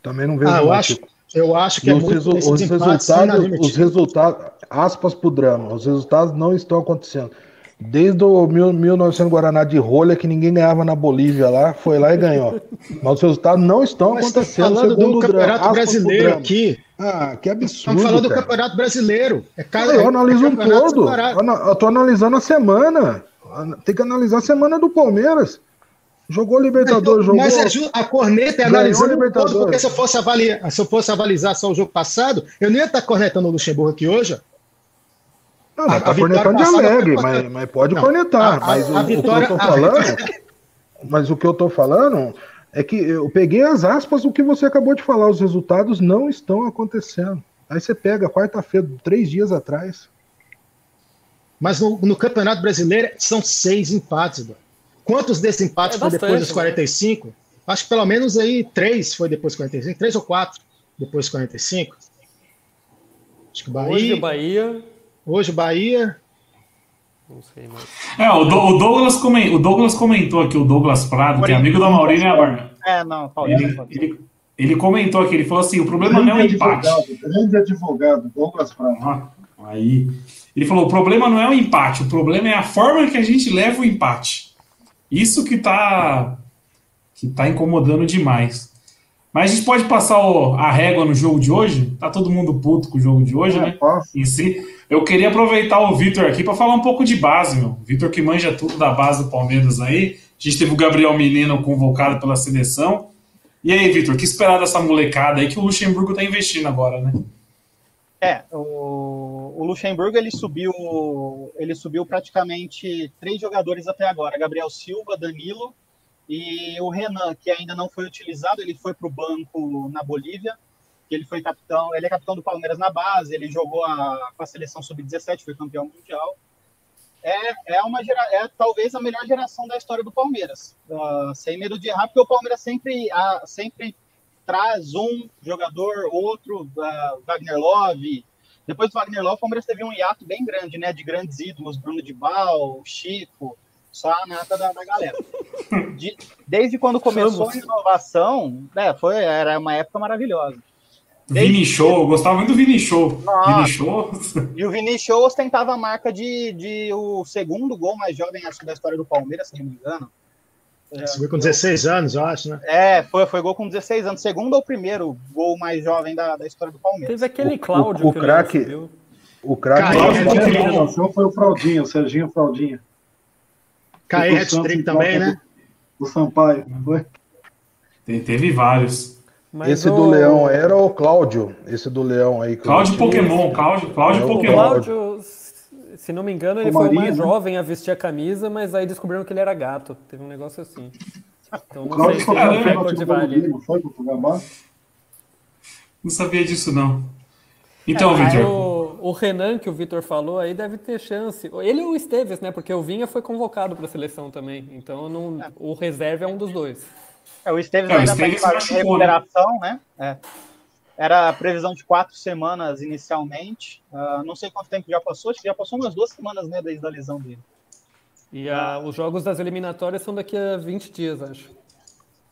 Também não vejo. Ah, eu, acho, eu acho que é os, resu os resultados, os resultados, aspas para o drama, os resultados não estão acontecendo. Desde o 1900 Guaraná de rolha, que ninguém ganhava na Bolívia lá, foi lá e ganhou. Mas os resultados não estão Mas tá acontecendo. falando do Campeonato Brasileiro aqui. Ah, que absurdo. Estamos falando cara. do Campeonato Brasileiro. É cada, eu analiso é um todo. Eu tô analisando a semana. Tem que analisar a semana do Palmeiras. Jogou Libertadores, jogou. Mas é a corneta é analisando Libertadores. Todo, porque se eu, fosse avaliar, se eu fosse avalizar só o jogo passado, eu não ia estar cornetando o Luxemburgo aqui hoje. Não, mas tá cornetando de alegre, mas, mas pode não, cornetar. A, mas a, a o, vitória, o, que eu tô falando. Mas o que eu tô falando é que eu peguei as aspas do que você acabou de falar. Os resultados não estão acontecendo. Aí você pega quarta-feira, três dias atrás. Mas no, no, Campeonato Brasileiro são seis empates. Quantos desses empates é foi depois dos 45? Né? Acho que pelo menos aí três foi depois dos 45, três ou quatro depois dos 45. Acho que Bahia. Hoje Bahia. Hoje Bahia. Não sei mais. É, o, Do, o, Douglas comentou, o Douglas comentou aqui, o Douglas Prado, que é amigo da Maurício, né, Barna? É, não, Ele, ele, ele, comentou aqui, ele falou assim: o problema grande não é o empate. Advogado, grande advogado, Douglas Prado. Ah, aí. Ele falou: o problema não é o empate, o problema é a forma que a gente leva o empate. Isso que tá, que tá incomodando demais. Mas a gente pode passar o, a régua no jogo de hoje? Tá todo mundo puto com o jogo de hoje, é, né? Posso. Em si. Eu queria aproveitar o Vitor aqui para falar um pouco de base, meu. Vitor que manja tudo da base do Palmeiras aí. A gente teve o Gabriel Menino convocado pela seleção. E aí, Vitor, que esperar dessa molecada aí que o Luxemburgo está investindo agora, né? É, o, o, Luxemburgo ele subiu, ele subiu praticamente três jogadores até agora: Gabriel Silva, Danilo e o Renan, que ainda não foi utilizado, ele foi para o banco na Bolívia. Ele foi capitão, ele é capitão do Palmeiras na base, ele jogou a, com a seleção sub-17, foi campeão mundial é, é uma é talvez a melhor geração da história do Palmeiras. Uh, sem medo de errar, porque o Palmeiras sempre, uh, sempre traz um jogador, outro, uh, Wagner Love. Depois do Wagner Love, o Palmeiras teve um hiato bem grande, né? De grandes ídolos, Bruno de Bal, Chico, só a nata da, da galera. De, desde quando começou a inovação, é, foi, era uma época maravilhosa. Desde... Vini Show, eu gostava muito do Vini Show. Nossa. Vini Show. E o Vini Show ostentava a marca de, de o segundo gol mais jovem acho, da história do Palmeiras, se não me engano. Você foi com 16 anos, eu acho, né? É, foi, foi gol com 16 anos. Segundo ou primeiro gol mais jovem da, da história do Palmeiras. Teve aquele Cláudio. O, o, o craque. O craque da foi o Fraldinho, o Serginho Fraldinho. Caí hat-trick também, né? O Sampaio, foi? Teve vários. Mas Esse o... do Leão era o Cláudio. Esse do Leão aí. Cláudio Pokémon, Cláudio, Cláudio é Pokémon. Cláudio, se não me engano, ele o foi o mais né? jovem a vestir a camisa, mas aí descobriram que ele era gato. Teve um negócio assim. Então não sei se foi o recorde vale. Não sabia disso, não. Então, é, Vitor. O, Renan, que o Vitor falou, aí deve ter chance. Ele e o Esteves, né? Porque o Vinha foi convocado para a seleção também. Então não, é. o reserva é um dos dois. É, o Esteves é, ainda está em fase de né? recuperação, né? É. Era a previsão de quatro semanas inicialmente. Uh, não sei quanto tempo já passou, acho que já passou umas duas semanas, né, desde a lesão dele. E uh, os jogos das eliminatórias são daqui a 20 dias, acho.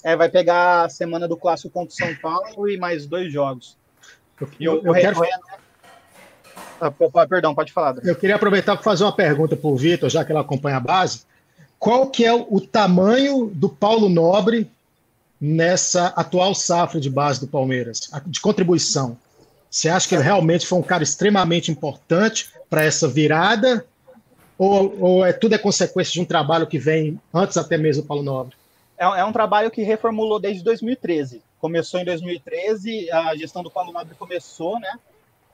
É, vai pegar a semana do clássico contra o São Paulo e mais dois jogos. Eu, e o, eu quero... ah, perdão, pode falar. Eu queria aproveitar para fazer uma pergunta para o Vitor, já que ele acompanha a base. Qual que é o tamanho do Paulo Nobre nessa atual safra de base do Palmeiras, de contribuição? Você acha que ele realmente foi um cara extremamente importante para essa virada? Ou, ou, é tudo é consequência de um trabalho que vem antes até mesmo do Paulo Nobre? É, é um trabalho que reformulou desde 2013. Começou em 2013, a gestão do Paulo Nobre começou, né?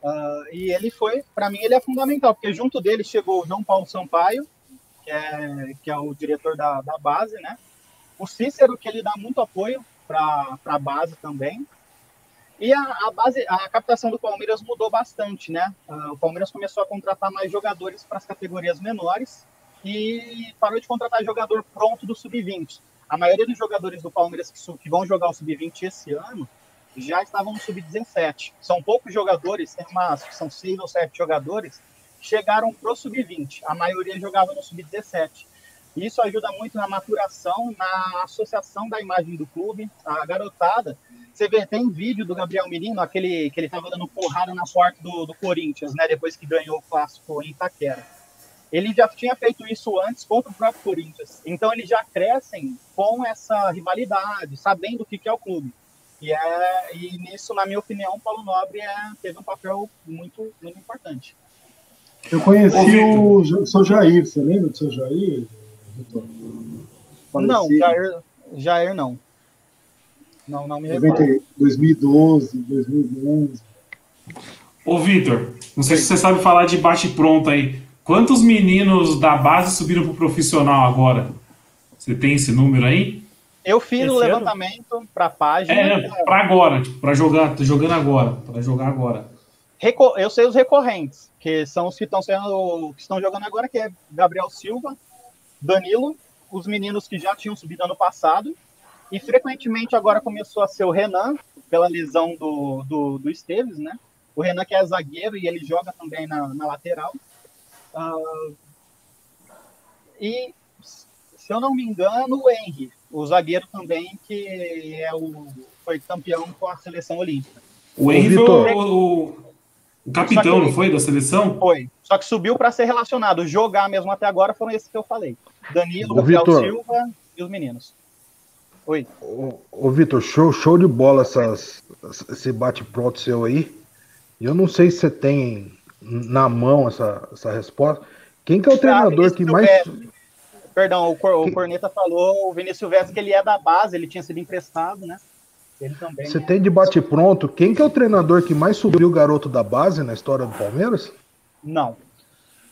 Uh, e ele foi, para mim, ele é fundamental, porque junto dele chegou o João Paulo Sampaio, que é, que é o diretor da, da base, né? O Cícero, que ele dá muito apoio para a base também. E a, a, base, a captação do Palmeiras mudou bastante, né? Uh, o Palmeiras começou a contratar mais jogadores para as categorias menores e parou de contratar jogador pronto do sub-20. A maioria dos jogadores do Palmeiras que, que vão jogar o sub-20 esse ano já estavam no sub-17. São poucos jogadores, tem umas, são seis ou sete jogadores, chegaram pro sub-20. A maioria jogava no sub-17. Isso ajuda muito na maturação, na associação da imagem do clube. A garotada, você vê, tem vídeo do Gabriel Menino, aquele que ele estava dando porrada na porta do, do Corinthians, né? Depois que ganhou o clássico em Itaquera. Ele já tinha feito isso antes contra o próprio Corinthians. Então eles já crescem com essa rivalidade, sabendo o que é o clube. E, é, e nisso, na minha opinião, o Paulo Nobre é, teve um papel muito, muito importante. Eu conheci o, o seu Jair, você lembra do seu Jair? Não, Jair, Jair não. Não, não me recordo. 2012, 2011. Ô, Vitor, não sei se você sabe falar de bate-pronto aí. Quantos meninos da base subiram pro profissional agora? Você tem esse número aí? Eu fiz o levantamento para a página. É, para agora, tipo, para jogar, tô jogando agora, para jogar agora. Eu sei os recorrentes, que são os que estão sendo, que estão jogando agora, que é Gabriel Silva, Danilo, os meninos que já tinham subido ano passado, e frequentemente agora começou a ser o Renan, pela lesão do, do, do Esteves, né? O Renan que é zagueiro e ele joga também na, na lateral. Uh, e, se eu não me engano, o Henry, o zagueiro também, que é o, foi campeão com a seleção olímpica. O Henry foi o, o capitão, não foi, da seleção? Foi. Só que subiu para ser relacionado. Jogar mesmo até agora foram esses que eu falei. Danilo, Gabriel Silva e os meninos. Oi. Ô, ô Vitor, show, show de bola essas, esse bate-pronto seu aí. Eu não sei se você tem na mão essa, essa resposta. Quem que é o treinador que mais. Perdão, o, Cor, o Corneta falou, o Vinícius Silvestre, que ele é da base, ele tinha sido emprestado, né? Ele também. Você é... tem de bate-pronto, quem que é o treinador que mais subiu o garoto da base na história do Palmeiras? Não.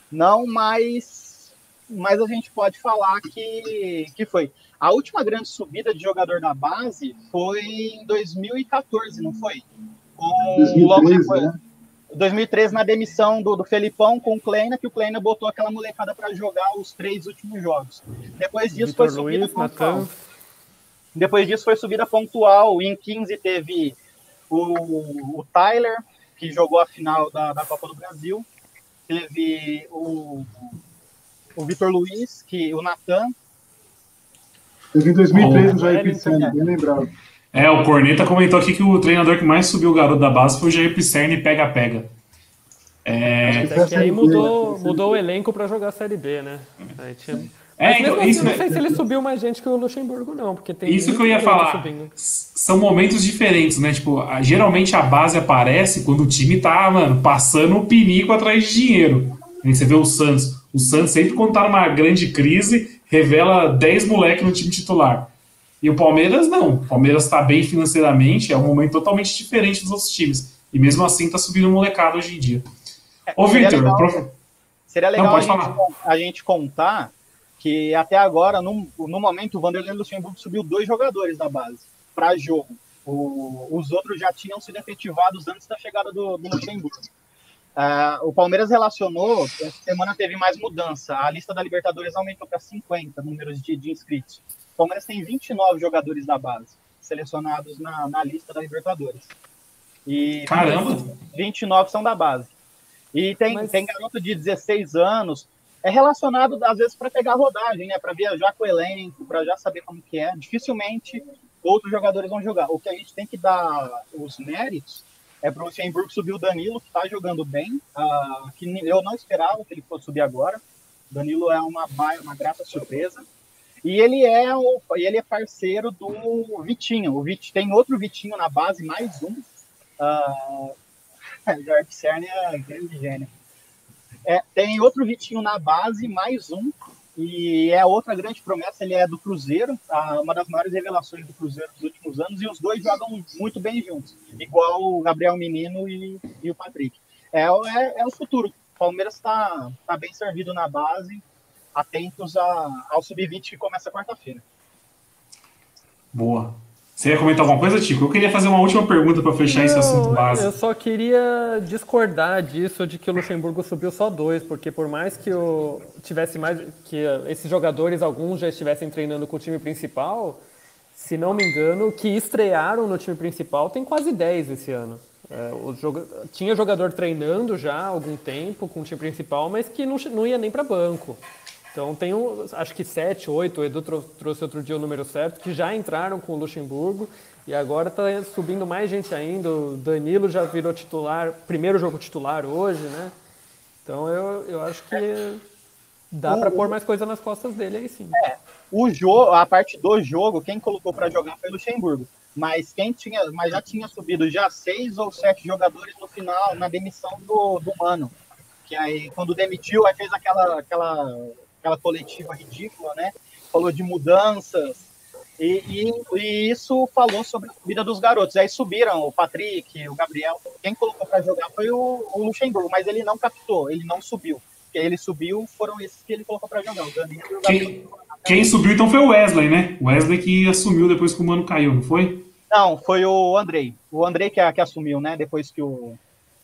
Não, mas, mas a gente pode falar que, que foi. A última grande subida de jogador da base foi em 2014, não foi? Com, 2013, né? 2013, na demissão do, do Felipão com o Kleina, que o Kleina botou aquela molecada para jogar os três últimos jogos. Depois disso Victor foi subida Luiz, pontual. Natan. Depois disso foi subida pontual. Em 15 teve o, o Tyler, que jogou a final da, da Copa do Brasil. Teve o, o Vitor Luiz, que o Natan. Teve em 2013 oh, Jair Pisani, bem lembrado. É, o Corneta comentou aqui que o treinador que mais subiu o garoto da base foi o Jair Pisserni pega-pega. É... Até que aí mudou, mudou o elenco para jogar a Série B, né? Aí tinha... É, então, assim, isso, não sei se ele subiu mais gente que o Luxemburgo, não, porque tem. Isso que eu ia falar. Subindo. São momentos diferentes, né? Tipo, a, geralmente a base aparece quando o time tá, mano, passando o pinico atrás de dinheiro. Aí você vê o Santos. O Santos sempre quando tá numa grande crise, revela 10 moleques no time titular. E o Palmeiras não. O Palmeiras está bem financeiramente, é um momento totalmente diferente dos outros times. E mesmo assim está subindo molecada hoje em dia. É, Ô, Victor, legal, prof... seria legal não, a, gente, a, gente, contar que até agora, no, no momento, o Vanderlei Luxemburgo subiu dois jogadores da base para jogo. O, os outros já tinham sido efetivados antes da chegada do, do Luxemburgo. Uh, o Palmeiras relacionou, essa semana teve mais mudança. A lista da Libertadores aumentou para 50 números de, de inscritos. O Palmeiras tem 29 jogadores da base selecionados na, na lista da Libertadores. E Caramba! 29 são da base. E tem, Mas... tem garoto de 16 anos. É relacionado, às vezes, para pegar rodagem, né? Para viajar com o elenco, para já saber como que é. Dificilmente outros jogadores vão jogar. O que a gente tem que dar os méritos é para o Luxemburgo subir o Danilo, que está jogando bem. Uh, que eu não esperava que ele fosse subir agora. Danilo é uma, uma grata surpresa. E ele é o, ele é parceiro do Vitinho. O Vit, tem outro Vitinho na base, mais um. Uh, Jorge Cern é grande gênio. É, tem outro Vitinho na base, mais um. E é outra grande promessa, ele é do Cruzeiro, uma das maiores revelações do Cruzeiro dos últimos anos, e os dois jogam muito bem juntos, igual o Gabriel Menino e, e o Patrick. É, é, é o futuro. O Palmeiras está tá bem servido na base, atentos a, ao sub-20 que começa quarta-feira. Boa. Você ia comentar alguma coisa, Tico? Eu queria fazer uma última pergunta para fechar Não, esse assunto base. Eu só queria discordar disso de que o Luxemburgo subiu só dois, porque por mais que o tivesse mais que esses jogadores alguns já estivessem treinando com o time principal, se não me engano, que estrearam no time principal tem quase 10 esse ano. É, joga... Tinha jogador treinando já há algum tempo com o time principal, mas que não, não ia nem para banco. Então tem um, acho que sete, oito, o Edu trouxe outro dia o número certo, que já entraram com o Luxemburgo e agora está subindo mais gente ainda. O Danilo já virou titular, primeiro jogo titular hoje, né? Então eu, eu acho que dá para pôr mais coisa nas costas dele aí sim. É, o jogo, a parte do jogo, quem colocou para jogar foi o Luxemburgo. Mas quem tinha, mas já tinha subido já seis ou sete jogadores no final, na demissão do, do Mano. Que aí, quando demitiu, aí fez aquela, aquela aquela coletiva ridícula, né? Falou de mudanças. E, e, e, isso falou sobre a vida dos garotos. Aí subiram o Patrick, o Gabriel. Quem colocou para jogar foi o, o, Luxemburgo, mas ele não captou, ele não subiu. Porque ele subiu, foram esses que ele colocou para jogar. O Danilo e o Gabriel. Quem, quem, subiu então foi o Wesley, né? O Wesley que assumiu depois que o Mano caiu, não foi? Não, foi o Andrei. O Andrei que, que assumiu, né? Depois que o,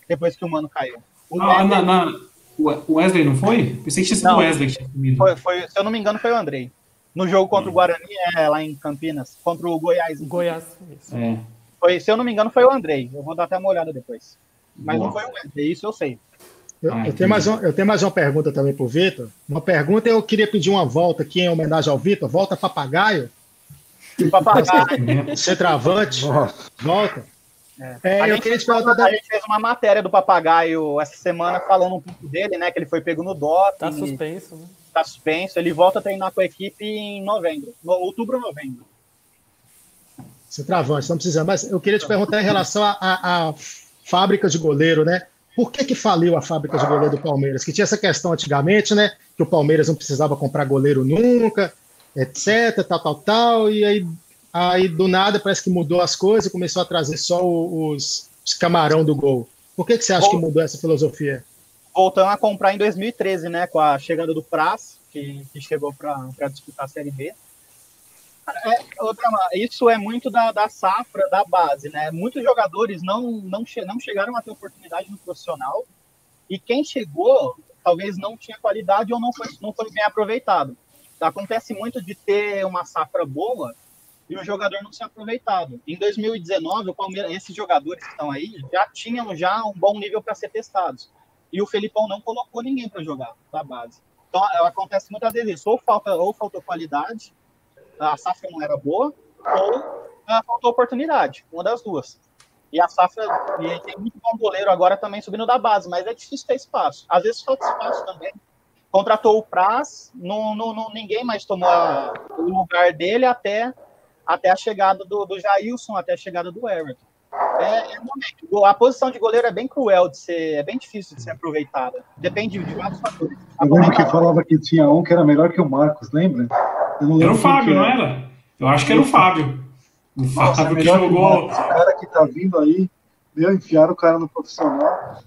depois que o Mano caiu. O ah, Wesley... na, na, o Wesley não foi? Pensei que tinha sido o Wesley que tinha. Foi, foi, se eu não me engano, foi o Andrei. No jogo contra o hum. Guarani, é, lá em Campinas, contra o Goiás. Goiás, isso. É. Foi, se eu não me engano, foi o Andrei. Eu vou dar até uma olhada depois. Mas Boa. não foi o Andrei, isso eu sei. Eu, eu, tenho mais um, eu tenho mais uma pergunta também para o Vitor. Uma pergunta, eu queria pedir uma volta aqui em homenagem ao Vitor. Volta papagaio. Papagaio. Centroavante. Volta. É. É, a, gente fez, a, gente fez uma matéria do papagaio essa semana falando um pouco dele, né? Que ele foi pego no DOT. Tá suspenso, né? Tá suspenso. Ele volta a treinar com a equipe em novembro. No, outubro ou novembro. Centroavante, não precisa. Mas eu queria te perguntar em relação a, a, a fábricas de goleiro, né? Por que, que faliu a fábrica de goleiro do Palmeiras? Que tinha essa questão antigamente, né? Que o Palmeiras não precisava comprar goleiro nunca, etc, tal, tal, tal. E aí Aí do nada parece que mudou as coisas e começou a trazer só os, os camarão do gol. Por que, que você acha que mudou essa filosofia? Voltando a comprar em 2013, né? Com a chegada do Praz, que, que chegou para disputar a Série B. É, outra, isso é muito da, da safra, da base, né? Muitos jogadores não, não, che não chegaram a ter oportunidade no profissional e quem chegou talvez não tinha qualidade ou não foi, não foi bem aproveitado. Acontece muito de ter uma safra boa e o jogador não ser aproveitado. Em 2019, o Palmeiras, esses jogadores que estão aí já tinham já um bom nível para ser testados. E o Felipão não colocou ninguém para jogar da base. Então acontece muitas vezes isso, ou falta ou faltou qualidade, a safra não era boa, ou uh, faltou oportunidade, uma das duas. E a safra e tem muito bom goleiro agora também subindo da base, mas é difícil ter espaço. Às vezes falta espaço também. Contratou o Praz, não, não, não ninguém mais tomou o lugar dele até até a chegada do, do Jailson, até a chegada do Everton. É, é momento. A posição de goleiro é bem cruel de ser, é bem difícil de ser aproveitada. Depende de vários fatores. Eu lembro que falava que tinha um que era melhor que o Marcos, lembra? Era o Fábio, não era? Eu acho que era o Fábio. O Fábio que jogou. Esse cara que tá vindo aí, meu, enfiar o cara no profissional.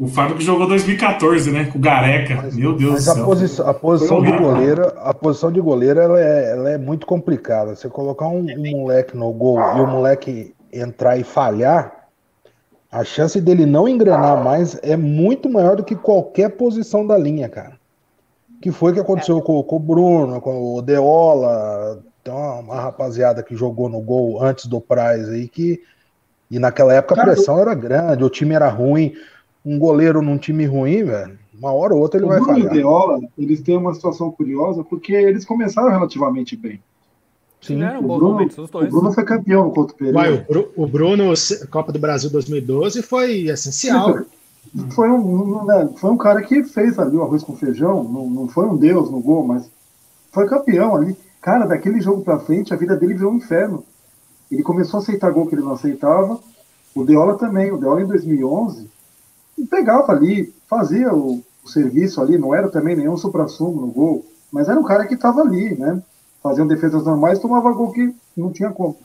O Fábio que jogou 2014, né? Com o Gareca. Mas, Meu Deus mas do céu. A, posição, a posição de goleiro, a posição de goleiro ela é, ela é muito complicada. Você colocar um, um, moleque no gol e o moleque entrar e falhar, a chance dele não engrenar mais é muito maior do que qualquer posição da linha, cara. Que foi que aconteceu é. com, com, o Bruno, com o Deola, tem uma, uma rapaziada que jogou no gol antes do Prize aí que e naquela época a pressão era grande, o time era ruim um goleiro num time ruim, velho, uma hora ou outra ele o vai Bruno falhar. E Deola, eles têm uma situação curiosa porque eles começaram relativamente bem. Sim, o, Bruno, o Bruno foi campeão contra o Pereira. o Bruno, Copa do Brasil 2012, foi essencial. Sim, foi, um, né, foi um cara que fez ali o arroz com feijão, não, não foi um deus no gol, mas foi campeão ali. Cara, daquele jogo pra frente, a vida dele virou um inferno. Ele começou a aceitar gol que ele não aceitava. O Deola também. O Deola em 2011, pegava ali, fazia o, o serviço ali, não era também nenhum supra-sumo no gol, mas era um cara que estava ali, né? Faziam defesas normais tomava gol que não tinha como.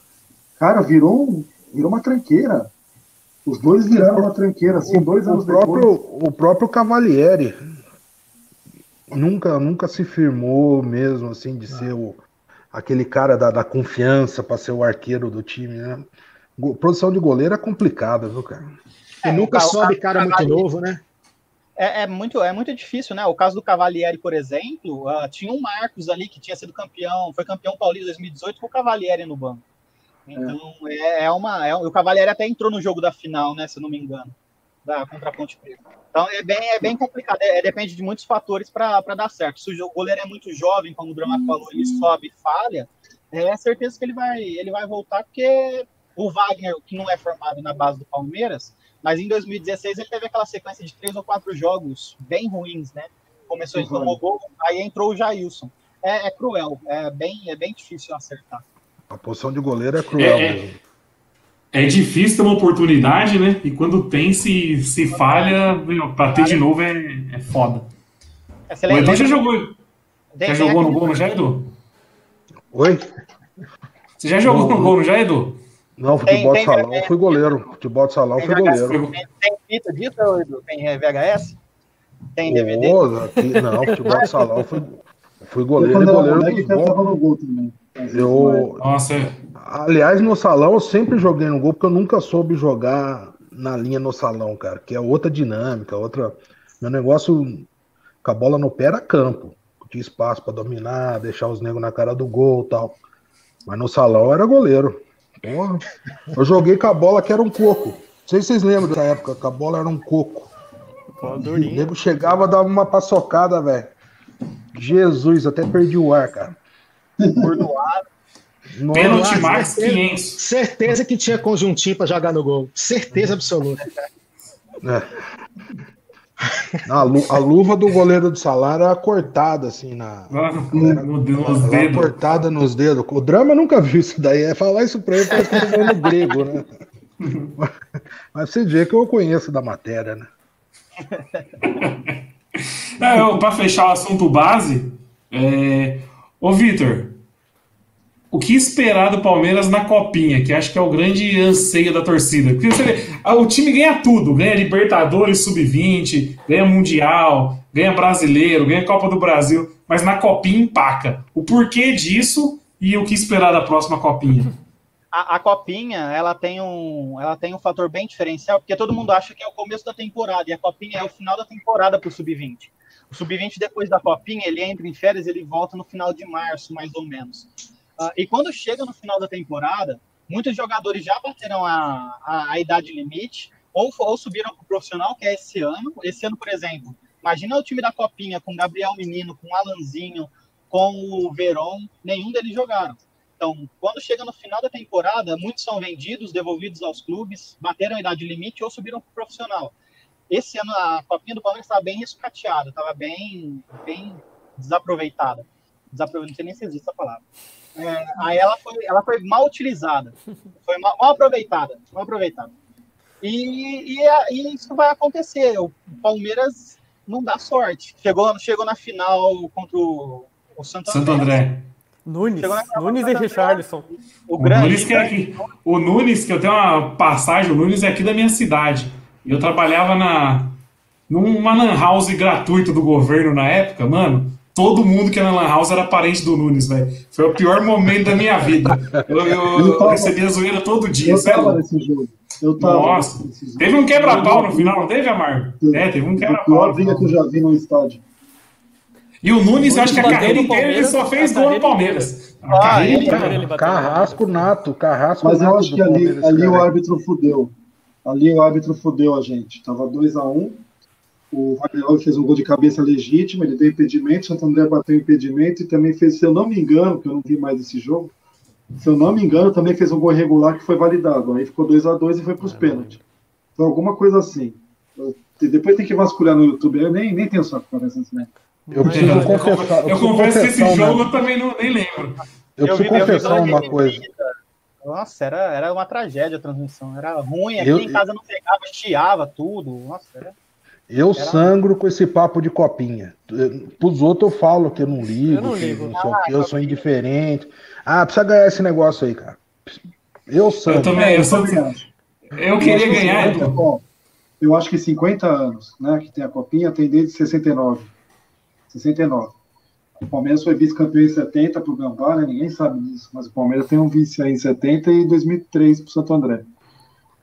Cara, virou, virou uma tranqueira. Os dois viraram uma tranqueira, assim, o, dois anos o próprio, depois. O próprio Cavalieri nunca, nunca se firmou mesmo, assim, de ser o, aquele cara da, da confiança para ser o arqueiro do time, né? Produção de goleiro é complicada, viu, cara? E é, nunca sobe cara muito novo, né? É, é, muito, é muito difícil, né? O caso do Cavalieri, por exemplo, uh, tinha um Marcos ali que tinha sido campeão, foi campeão paulista 2018 com o Cavalieri no banco. Então, é, é uma. É, o Cavalieri até entrou no jogo da final, né? Se eu não me engano, da, contra a Ponte Preta. Então, é bem, é bem complicado, é, depende de muitos fatores para dar certo. Se o goleiro é muito jovem, como o Drama falou, ele sobe e falha, é certeza que ele vai, ele vai voltar, porque o Wagner, que não é formado na base do Palmeiras, mas em 2016 ele teve aquela sequência de três ou quatro jogos bem ruins, né? Começou e tomou gol, aí entrou o Jailson. É, é, cruel, é bem, é bem difícil acertar. A posição de goleiro é cruel é, mesmo. É difícil ter uma oportunidade, né? E quando tem, se, se falha, para ter de novo é, é foda. É, o Edu já jogou. Já jogou no gol, não já, Edu? Oi? Você já jogou no gol, não já, Edu? Não, futebol tem, de salão eu fui goleiro. Futebol de salão fui goleiro. Tem, tem fita disso, Edu? Tem VHS? Tem DVD? Oh, aqui, não, futebol de salão fui, fui goleiro e goleiro no gol também. Eu, Nossa. É. Aliás, no salão eu sempre joguei no gol, porque eu nunca soube jogar na linha no salão, cara, que é outra dinâmica, outra. Meu negócio com a bola no pé era campo. Tinha espaço para dominar, deixar os negros na cara do gol tal. Mas no salão eu era goleiro. Porra. Eu joguei com a bola que era um coco. Não sei se vocês lembram dessa época, que a bola era um coco. O nego chegava, dava uma paçocada, velho. Jesus, até perdi o ar, cara. Pênalti mais 500. Certeza que tinha conjuntinho para jogar no gol. Certeza absoluta. É. A, a, luva do goleiro do salário era cortada assim na. Era, no, nos dedos. Cortada nos dedos. O drama nunca viu isso daí. É falar isso pra ele, parece que tá falando grego, né? Mas você vê que eu conheço da matéria, né? É, para fechar o assunto base, é... ô Vitor, o que esperar do Palmeiras na copinha, que acho que é o grande anseio da torcida. Porque você vê, o time ganha tudo, ganha Libertadores Sub-20, ganha Mundial, ganha Brasileiro, ganha Copa do Brasil, mas na copinha empaca. O porquê disso e o que esperar da próxima copinha? A, a, copinha ela tem um ela tem um fator bem diferencial porque todo mundo acha que é o começo da temporada e a copinha é o final da temporada para o sub-20 o sub-20 depois da copinha ele entra em férias ele volta no final de março mais ou menos Uh, e quando chega no final da temporada, muitos jogadores já bateram a, a, a idade limite ou, ou subiram para o profissional, que é esse ano. Esse ano, por exemplo, imagina o time da Copinha com Gabriel Menino, com Alanzinho, com o Veron, nenhum deles jogaram. Então, quando chega no final da temporada, muitos são vendidos, devolvidos aos clubes, bateram a idade limite ou subiram para o profissional. Esse ano a Copinha do Palmeiras estava bem riscateada, estava bem, bem desaproveitada. Desaproveitada, não sei nem se existe essa palavra. É, aí ela foi, ela foi mal utilizada, foi mal, mal aproveitada, mal aproveitada. E, e, e, isso vai acontecer. O Palmeiras não dá sorte. Chegou, chegou na final contra o, o Santo, Santo André. André. Nunes, Nunes e Richardson. O, o, Nunes que é aqui, o Nunes, que eu tenho uma passagem, o Nunes é aqui da minha cidade. E eu trabalhava na numa lan house gratuito do governo na época, mano todo mundo que era na Lan House era parente do Nunes, velho. Foi o pior momento da minha vida. Eu, eu, eu tava, recebi a zoeira todo dia. Eu tava nesse jogo. Eu tava Nossa. Teve um quebra-pau no final, não teve, Amar? É, teve um quebra-pau. pior briga que eu já vi no estádio. E o Nunes, acho que a carreira inteira ele só fez gol no Palmeiras. Ah, ele, carrasco nato, carrasco Mas nato eu acho que ali, ali o árbitro fudeu. Ali o árbitro fudeu a gente. Tava 2x1. O Wagner fez um gol de cabeça legítimo, ele deu impedimento, o Santo André bateu impedimento e também fez, se eu não me engano, que eu não vi mais esse jogo, se eu não me engano, também fez um gol irregular que foi validado. Aí ficou 2 a 2 e foi para os é. pênaltis. Então, alguma coisa assim. depois tem que vasculhar no YouTube, eu nem, nem tenho saco para essas né? Eu preciso eu confessar. Eu, eu confesso que esse né? jogo eu também não, nem lembro. Eu, eu preciso vi, confessar uma coisa. Nossa, era, era uma tragédia a transmissão. Era ruim, aqui eu, em casa não pegava, chiava tudo. Nossa, era. Eu Era... sangro com esse papo de copinha. Pros outros eu falo que eu não ligo, eu, não ligo. Que, ah, eu sou indiferente. Ah, precisa ganhar esse negócio aí, cara. Eu sangro. Eu também, eu sou. Eu queria ganhar. 50, bom, eu acho que 50 anos, né, que tem a copinha, tem desde 69. 69. O Palmeiras foi vice-campeão em 70 para o Gambá, né? Ninguém sabe disso, mas o Palmeiras tem um vice aí em 70 e 2003 para o Santo André.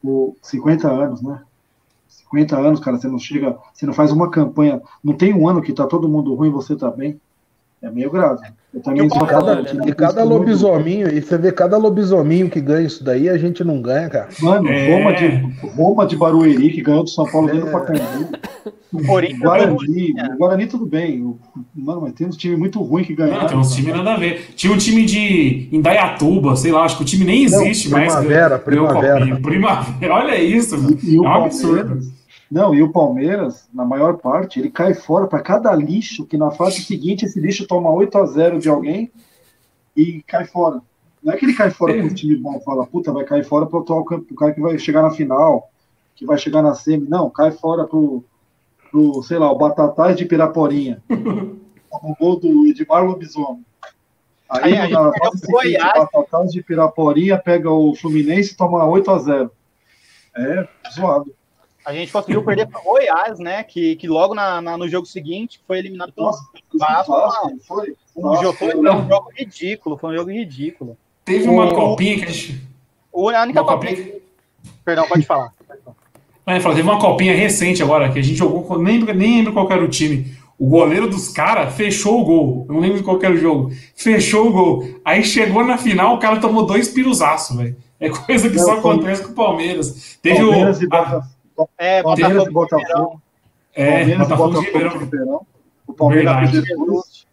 O 50 anos, né? 50 anos, cara, você não chega, você não faz uma campanha, não tem um ano que tá todo mundo ruim e você tá bem. É meio grave. Eu também sou cada, e cada lobisominho, e você vê cada lobisominho que ganha isso daí, a gente não ganha, cara. Mano, é. Roma, de, Roma de Barueri, que ganhou do São Paulo dentro é. Pacaembu. Guarani, o Guarani tudo bem. Mano, mas tem um time muito ruim que ganhou. tem uns times nada a ver. Tinha um time de Indaiatuba, sei lá, acho que o time nem existe não, mais. Primavera, primavera. primavera. Olha isso, mano. E, e é um absurdo. Não, e o Palmeiras, na maior parte, ele cai fora para cada lixo, que na fase seguinte esse lixo toma 8 a 0 de alguém e cai fora. Não é que ele cai fora com o time bom, fala, puta, vai cair fora para o cara que vai chegar na final, que vai chegar na semi. Não, cai fora pro, pro sei lá, o Batatais de Piraporinha. o gol do Edmar Lobisomem. Aí, aí na fase Goiás. Batatas de Piraporinha pega o Fluminense e toma 8 a 0 É, zoado. A gente conseguiu perder para Goiás, né? Que, que logo na, na, no jogo seguinte foi eliminado pelo Vasco. Foi, um, jogo, foi um jogo ridículo, foi um jogo ridículo. Teve uma o, copinha que a gente. O, a única copinha. copinha... Perdão, pode falar. Mas, teve uma copinha recente agora que a gente jogou, nem, nem lembro qual era o time. O goleiro dos caras fechou o gol. Eu não lembro qual era o jogo. Fechou o gol. Aí chegou na final, o cara tomou dois piruzaços, velho. É coisa que só acontece com o Palmeiras. Teve Palmeiras o. E Botafogo. É, Palmeiras e Botafogo. É, Palmeiras Botafogo, e Botafogo Ribeirão. O Palmeiras Jesus,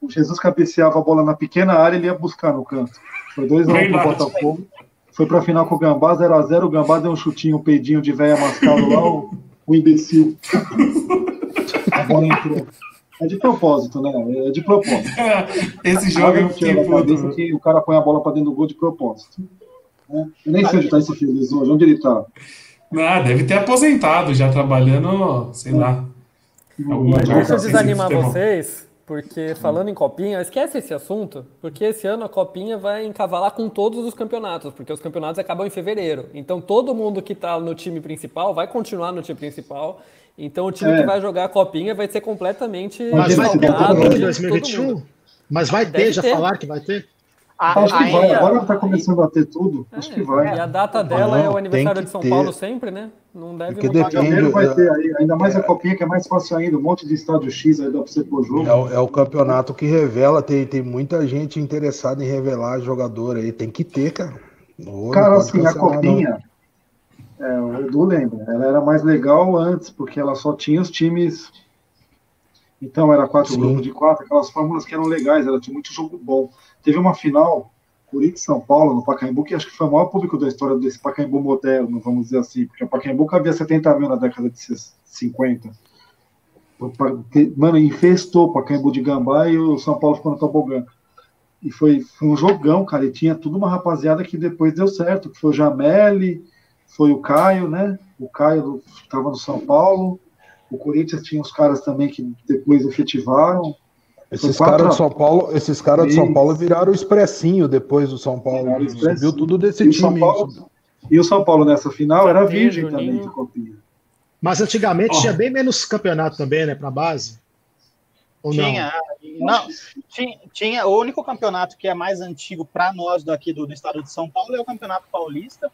o Jesus cabeceava a bola na pequena área e ele ia buscar no canto. Foi 2x1 pro Botafogo. Foi pra final com o Gambá, 0x0. O Gambá deu um chutinho, um peidinho de velha mascado lá, o, o imbecil. A bola entrou. É de propósito, né? É de propósito. Esse jogo é tipo... que o cara põe a bola pra dentro do gol de propósito. Né? Eu nem sei onde tá esse feliz hoje, onde ele tá. Ah, deve ter aposentado, já trabalhando, sei lá. Mas deixa eu desanimar vocês, porque falando em copinha, esquece esse assunto, porque esse ano a copinha vai encavalar com todos os campeonatos, porque os campeonatos acabam em fevereiro. Então todo mundo que está no time principal vai continuar no time principal. Então o time é. que vai jogar a copinha vai ser completamente Mas vai ter todo 2021? Mas vai ter, já falaram que vai ter? A, acho que vai. Agora está começando a ter tudo. É, acho que vai. E a data dela não, é o aniversário de São ter. Paulo sempre, né? Não deve Porque depende, vai ter aí. Ainda mais a copinha que é mais fácil ainda. Um monte de estádio X aí dá para você pôr jogo. É, o, é o campeonato que revela. Tem, tem muita gente interessada em revelar jogador aí. Tem que ter, cara. cara, assim, a copinha. É, o Edu lembra. Ela era mais legal antes, porque ela só tinha os times. Então era quatro grupos de quatro, aquelas fórmulas que eram legais, ela tinha muito jogo bom. Teve uma final, Corinthians São Paulo, no Pacaembu, que acho que foi o maior público da história desse Pacaembu moderno, vamos dizer assim, porque o Pacaembu cabia 70 mil na década de 50. Mano, infestou o Pacaembu de Gambá e o São Paulo ficou no tobogã. E foi, foi um jogão, cara, e tinha tudo uma rapaziada que depois deu certo, que foi o Jameli, foi o Caio, né? O Caio estava no São Paulo, o Corinthians tinha os caras também que depois efetivaram. Esses caras de São Paulo, esses caras de São Paulo viraram o expressinho depois do São Paulo. Viu tudo desse e time. Paulo, e o São Paulo nessa final era virgem também de copinha. Mas antigamente oh. tinha bem menos campeonato também, né, para base. Ou tinha, não? não tinha, tinha, o único campeonato que é mais antigo para nós daqui do, do, estado de São Paulo é o Campeonato Paulista,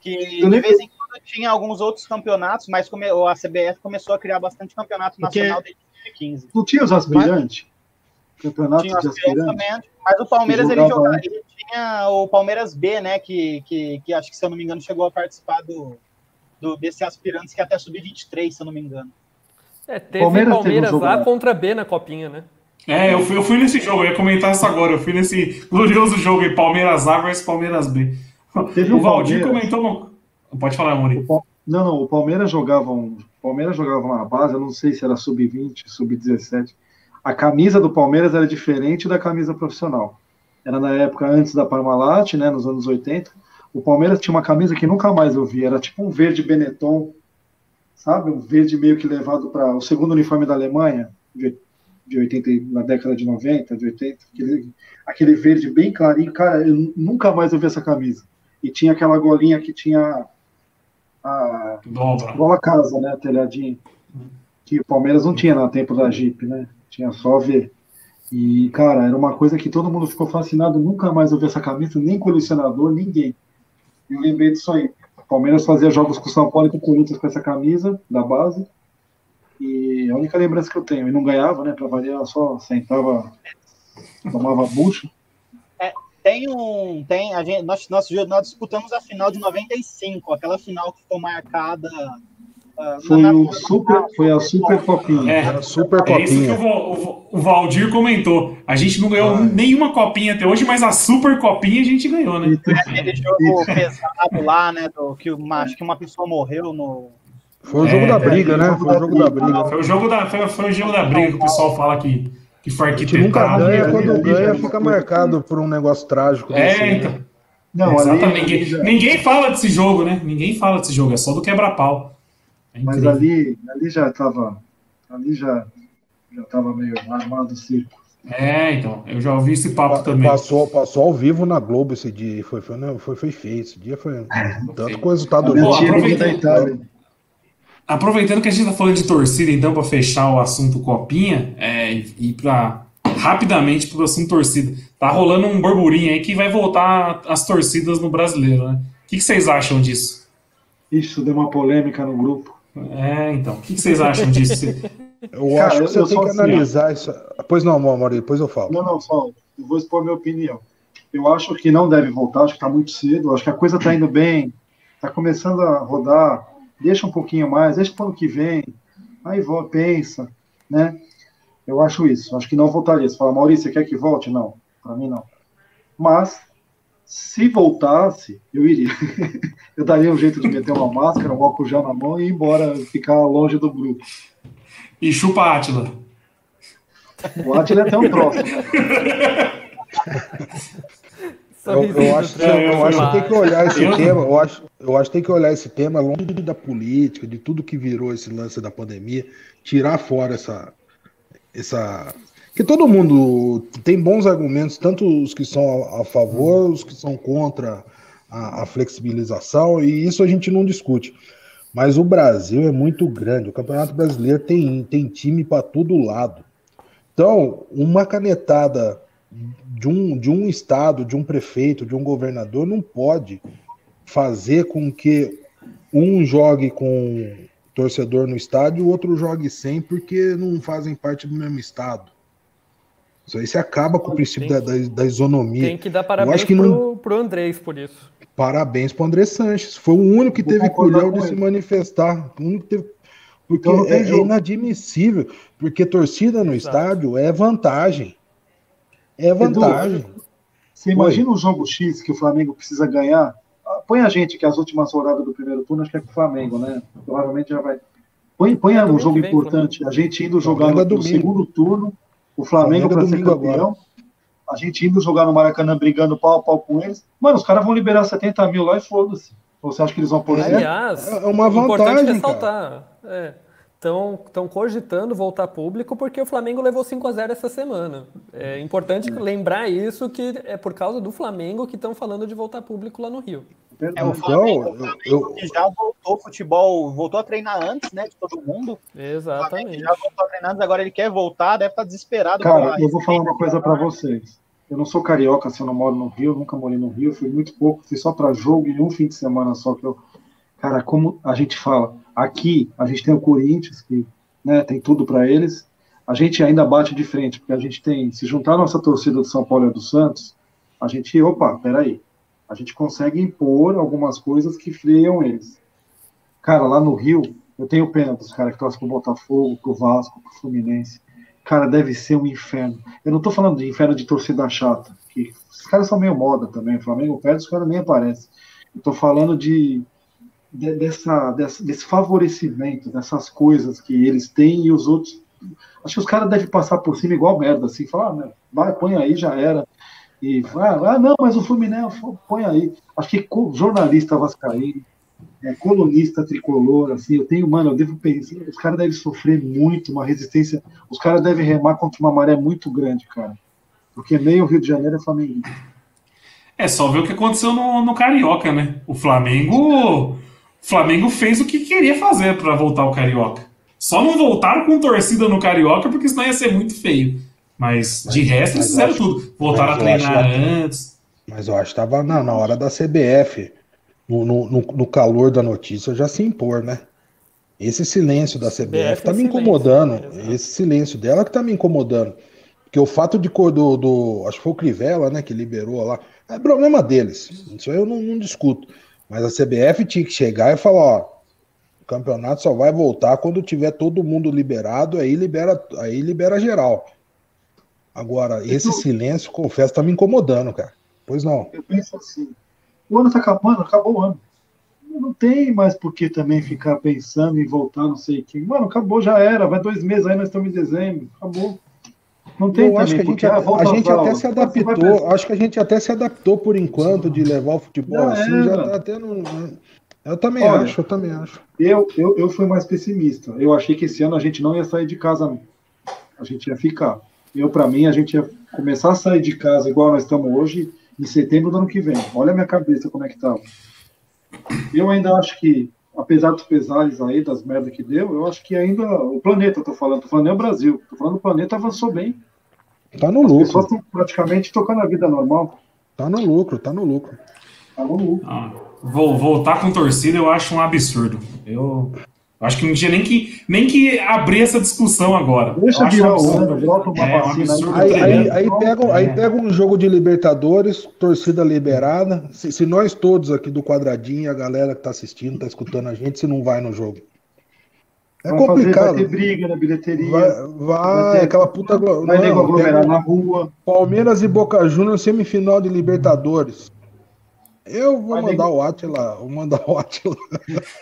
que de vez em quando tinha alguns outros campeonatos, mas come, a CBF começou a criar bastante campeonato nacional Porque desde 2015. Não tinha os aspirantes? Campeonato tinha de aspirantes. Mas o Palmeiras ele, jogava, ele tinha o Palmeiras B, né? Que, que, que acho que, se eu não me engano, chegou a participar do, do desse aspirantes que até sub-23, se eu não me engano. É, teve Palmeiras, Palmeiras teve um A contra B na copinha, né? É, eu fui, eu fui nesse jogo, eu ia comentar isso agora. Eu fui nesse glorioso jogo aí, Palmeiras A versus Palmeiras B. Teve o Valdir Palmeiras. comentou. No... Pode falar, Mori. Não, não, o Palmeiras jogava, um... o Palmeiras jogava na base, eu não sei se era sub-20, sub-17 a camisa do Palmeiras era diferente da camisa profissional. Era na época antes da Parmalat, né, nos anos 80. O Palmeiras tinha uma camisa que nunca mais eu vi, era tipo um verde Benetton, sabe? Um verde meio que levado para o segundo uniforme da Alemanha, de, de 80, na década de 90, de 80, aquele, aquele verde bem clarinho. Cara, eu nunca mais eu vi essa camisa. E tinha aquela golinha que tinha a bola casa, né, telhadinho, que o Palmeiras não tinha no tempo da Jeep, né? Tinha só ver. E, cara, era uma coisa que todo mundo ficou fascinado, nunca mais eu vi essa camisa, nem colecionador, ninguém. Eu lembrei disso aí. O Palmeiras fazia jogos com o São Paulo e com o Corinthians com essa camisa da base. E a única lembrança que eu tenho, e não ganhava, né? Pra variar, só sentava, tomava bucho. É, tem um. Tem, a gente, nós, nós, nós disputamos a final de 95, aquela final que ficou marcada foi, o super, foi a Super Copinha. É, super copinha. É isso que o, o, o, Valdir comentou. A gente não ganhou ah. nenhuma copinha até hoje, mas a Super Copinha a gente ganhou, né? É, aquele jogo pesado lá, né? Do, que acho que uma pessoa morreu no. Foi o jogo é, da briga, né? Foi o jogo da briga. Foi o jogo da, foi, foi o jogo da briga que o pessoal fala que, que foi arquitetado. Nunca ganha, quando ganha, fica marcado por um negócio trágico. É, então. Não, Exatamente. Ali, ninguém, ninguém fala desse jogo, né? Ninguém fala desse jogo, é só do quebra-pau. É Mas ali, ali já estava ali já já estava meio armado o circo. É, então, eu já ouvi esse papo Pa- também. Passou, passou ao vivo na Globo esse dia. Foi, foi, não, foi, foi feio. Esse dia foi tanto com o resultado do Minha Pô, jogo. tia aproveita- da Itália. Aproveitando que a gente tá falando de torcida, então, para fechar o assunto Copinha, é, e ir para rapidamente pro assunto torcida. Tá rolando um burburinho aí que vai voltar as torcidas no brasileiro, né? O que, que vocês acham disso? Isso deu uma polêmica no grupo. É, então, o que, vocês acham disso? Eu Cara, acho eu- que você eu tem que assim, analisar isso. Pois não, Maurício, depois eu falo. Não, não, só, eu vou expor minha opinião. Eu acho que não deve voltar, acho que está muito cedo, acho que a coisa está indo bem, está começando a rodar, deixa um pouquinho mais, deixa para o ano que vem, aí volta, pensa, né? Eu acho isso, acho que não voltaria. Você fala, Maurício, você quer que volte? Não, para mim não. Mas, se voltasse, eu iria. eu daria um jeito de meter uma máscara, um álcool gel na mão e ir embora, ficar longe do grupo. E chupa Átila. O Atila é até um troço? Eu, eu acho, que- eu- eu acho que tem que olhar esse Eu- tema. Eu acho, eu acho que tem que olhar esse tema longe da política, de tudo que virou esse lance da pandemia, tirar fora essa. essa que todo mundo tem bons argumentos, tanto os que são a, a favor, os que são contra a, a flexibilização, e isso a gente não discute. Mas o Brasil é muito grande, o Campeonato Brasileiro tem, tem time para todo lado. Então, uma canetada de um, de um estado, de um prefeito, de um governador, não pode fazer com que um jogue com torcedor no estádio e o outro jogue sem, porque não fazem parte do mesmo estado. Isso aí se acaba com o princípio da, da, da isonomia. Tem que dar Eu parabéns acho que pro, não- pro Andrés por isso. Parabéns para André Sanches. Foi o único que Vou teve com de se manifestar. O único que teve... Porque Então tem é, é jogo. inadmissível. Porque torcida no Exato. estádio é vantagem. É vantagem. Você imagina um jogo X que o Flamengo precisa ganhar? Põe a gente, que as últimas rodadas do primeiro turno, acho que é com o Flamengo, né? Provavelmente já vai. Põe, põe um jogo importante. A gente indo jogar no, no segundo turno, o Flamengo Flamengo é para ser domingo campeão. A gente indo jogar no Maracanã brigando pau a pau com eles. Mano, os caras vão liberar 70 mil lá e foda-se. Ou você acha que eles vão pôr certo? Aliás, É uma importante vantagem, ressaltar. Estão cogitando voltar público porque o Flamengo levou 5 a 0 essa semana. É importante lembrar isso, que é por causa do Flamengo que estão falando de voltar público lá no Rio. É o Então, Flamengo, o eu- Flamengo eu- que já voltou ao futebol, voltou a treinar antes, né, de todo mundo. O Exatamente. já voltou a treinar antes, agora ele quer voltar, deve estar desesperado. Cara, eu vou falar uma coisa pra vocês. Eu não sou carioca, se eu não moro no Rio, nunca morei no Rio, fui muito pouco, fui só pra jogo e um fim de semana só que eu. Cara, como a gente fala, aqui a gente tem o Corinthians, que né, tem tudo pra eles, a gente ainda bate de frente, porque a gente tem, se juntar nossa torcida do São Paulo e do Santos, a gente, opa, peraí, a gente consegue impor algumas coisas que freiam eles. Cara, lá no Rio, eu tenho pena dos caras que torcem pro Botafogo, pro Vasco, pro Fluminense. Cara, deve ser um inferno. Eu não tô falando de inferno de torcida chata, que os caras são meio moda também. O Flamengo perde, os caras nem aparecem. Eu tô falando de, de- dessa, dessa- desse favorecimento, dessas coisas que eles têm e os outros. Acho que os caras devem passar por cima igual merda, assim, falar, ah, né, vai, põe aí, já era. E ah, ah, não, mas o Fluminense, põe aí. Acho que jornalista vascaíno, é, colunista tricolor, assim, eu tenho, mano, eu devo pensar, os caras devem sofrer muito, uma resistência, os caras devem remar contra uma maré muito grande, cara. Porque meio Rio de Janeiro é Flamengo. É só ver o que aconteceu no, no Carioca, né? O Flamengo. O Flamengo fez o que queria fazer para voltar ao Carioca. Só não voltaram com torcida no Carioca porque senão ia ser muito feio. Mas, de Mas- resto, eles mas fizeram acho- tudo. Voltaram a acho treinar que- antes. Mas eu acho que estava na, na hora da CBF, no, no, no- no calor da notícia, já se impor, né? Esse silêncio da CBF tá me silêncio, incomodando. exato. Esse silêncio dela que tá me incomodando. Porque o fato de cor do, do- Acho que foi o Crivella, né, que liberou lá. É problema deles. Isso aí eu não, não discuto. Mas a CBF tinha que chegar e falar: ó, o campeonato só vai voltar quando tiver todo mundo liberado, aí libera, aí libera geral. Agora, esse silêncio, confesso, tá me incomodando, cara. Pois não. Eu penso assim, o ano tá acabando, acabou o ano. Não tem mais por que também ficar pensando em voltar, não sei quem. Mano, acabou, já era, vai dois meses aí, nós estamos em dezembro, acabou. Não tem Eu acho que a gente, ah, a às gente até se vai adaptou. Acho que a gente até se adaptou por enquanto de levar o futebol Já assim. Já era. tá até no. Eu também Olha, acho, eu também acho. Eu, eu, eu fui mais pessimista. Eu achei que esse ano a gente não ia sair de casa, não. A gente ia ficar. Eu, para mim, a gente ia começar a sair de casa igual nós estamos hoje em setembro do ano que vem. Olha a minha cabeça como é que tá. Eu ainda acho que, apesar dos pesares aí, das merdas que deu, eu acho que ainda o planeta, eu tô falando, tô falando nem o Brasil, tô falando o planeta avançou bem. Tá no lucro. As pessoas estão praticamente tocando a vida normal. Tá no lucro, tá no lucro. Tá no lucro. Ah, vou, voltar com torcida eu acho um absurdo. Eu acho que não tinha nem que, nem que abrir essa discussão agora. Deixa virar uma É, um vacina absurdo Aí, aí, aí, pega, aí pega um jogo de Libertadores, torcida liberada. Se, se nós todos aqui do quadradinho, a galera que tá assistindo, tá escutando a gente, se não vai no jogo. É vai fazer- complicado. vai ter briga na bilheteria. Vai, Vai, vai ter- aquela puta. nego Não, aglomerar pega na rua. Palmeiras e Boca Juniors semifinal de Libertadores. Eu vou Vai mandar nego- o Atila, vou mandar o Atila.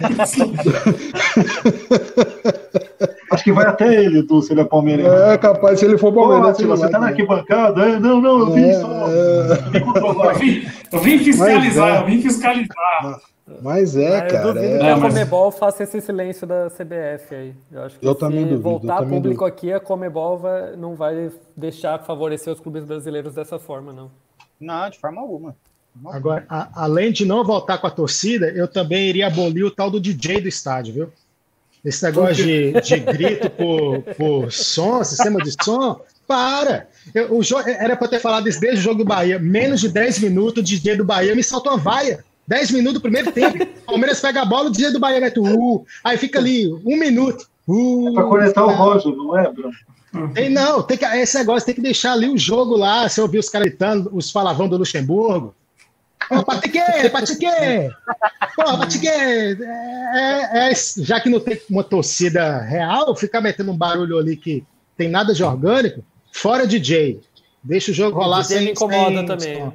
Acho que vai até ele, Du, se ele é palmeirense. É capaz, se ele for. Atila, você tá na arquibancada? É, Não, não, eu vim só. É, me Eu vim, eu vim fiscalizar, Mas é. eu vim fiscalizar. Mas é, Ah, eu cara. duvido é- que a mas- Comebol faça esse silêncio da CBF aí. Eu acho que Eu se também duvido, eu voltar também público aqui, a Comebol vai- não vai deixar favorecer os clubes brasileiros dessa forma, não. Não, de forma alguma. Agora, a- além de não voltar com a torcida, eu também iria abolir o tal do DJ do estádio, viu? Esse negócio de, de grito por, por som, sistema de som, para! Eu- o jo- era para ter falado isso desde o jogo do Bahia. Menos de 10 minutos, o DJ do Bahia me saltou uma vaia. 10 minutos do primeiro tempo. Palmeiras pega a bola, o DJ do Bahia mete o uh, aí fica ali, um minuto. Uh, Pra conectar o Roger, não é, Bruno? tem, não, tem que, esse negócio tem que deixar ali o jogo lá. Você ouvir os caras gritando, os falavão do Luxemburgo. Ô, Patrique, Patrique! Pô, Patrique! É, é, é, já que não tem uma torcida real, ficar metendo um barulho ali que tem nada de orgânico, fora DJ. Deixa o jogo rolar O DJ sem me incomoda sem também. som.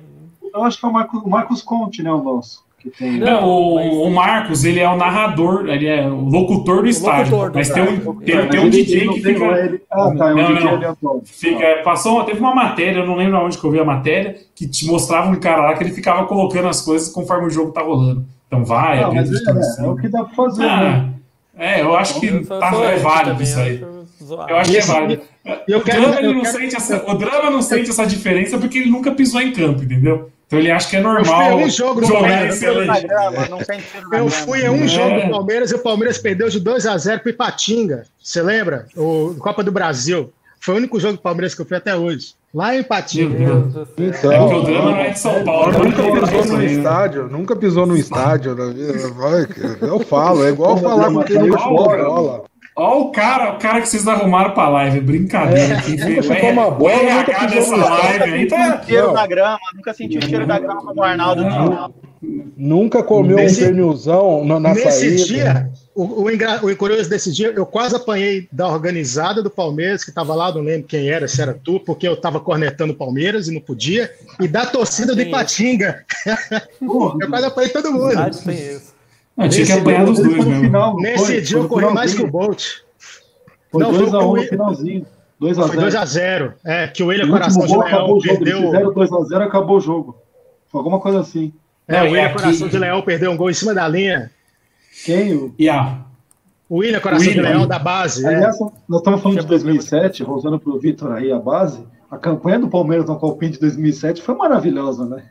Eu acho que é o Marcos, o Marcos Conte, né, o nosso. Tem... Não, Não, o, o Marcos, ele é o narrador, ele é o locutor do estádio. locutor do mas tem um, tem, tem um DJ que fica. ele- Ah, tá, é um Não, DJ não. aleatório. Fica, é, passou, teve uma matéria, eu não lembro aonde que eu vi a matéria, que te mostrava um cara lá que ele ficava colocando as coisas conforme o jogo tá rolando. Então vai, Não, é, torcida. é o que dá pra fazer, né? Ah, é, eu acho que Eu tá, é válido também, isso aí. Eu acho que é válido. eu o, quero- drama, eu não quero- sente essa, o drama não sente essa diferença porque ele nunca pisou em campo, entendeu? Então ele acha que é fui normal a um jogo Palmeiras, não Eu grama. fui a um É. jogo do Palmeiras e o Palmeiras perdeu de 2 a 0 para Ipatinga. Você lembra? O Copa do Brasil. Foi o único jogo do Palmeiras que eu fui até hoje. Lá em Ipatinga. Então, É porque o drama não é de São Paulo. né? Nunca Não pisou no né? estádio, nunca pisou no estádio na vida. Vai, Eu falo, é igual falar com quem nunca jogou bola. Ó o cara, o cara que vocês arrumaram pra live, brincadeira. Nunca chutou uma bola, o nunca pisou dessa live aí tá... Não. na grama, nunca senti o cheiro da grama como o Arnaldo Não. Nunca comeu Nesse- um pernilzão na, na Nesse saída. dia, o, o, engra- o curioso desse dia, eu quase apanhei da organizada do Palmeiras, que estava lá, não lembro quem era, se era tu, porque eu estava cornetando o Palmeiras e não podia, e da torcida do. Ipatinga. eu quase apanhei todo mundo. Verdade, tem isso. Eu tinha que Nesse apanhar dos dois no final, não Nesse foi? dia eu no corri mais que o. Bolt. Foi Não, 2x1 foi o- no finalzinho. 2x0. Foi 2x0. É, que o William último Coração de Leão o jogo. Eles perdeu. fizeram 2x0 acabou o jogo. Foi alguma coisa assim. É, o William aqui- Coração de Leão perdeu um gol em cima da linha. Quem? O... E a, O William Coração William. de Leão da base. é. Aliás, nós estamos falando de 2007, voltando para o Vitor aí, a base. A campanha do Palmeiras na Copinha de 2007 foi maravilhosa, né?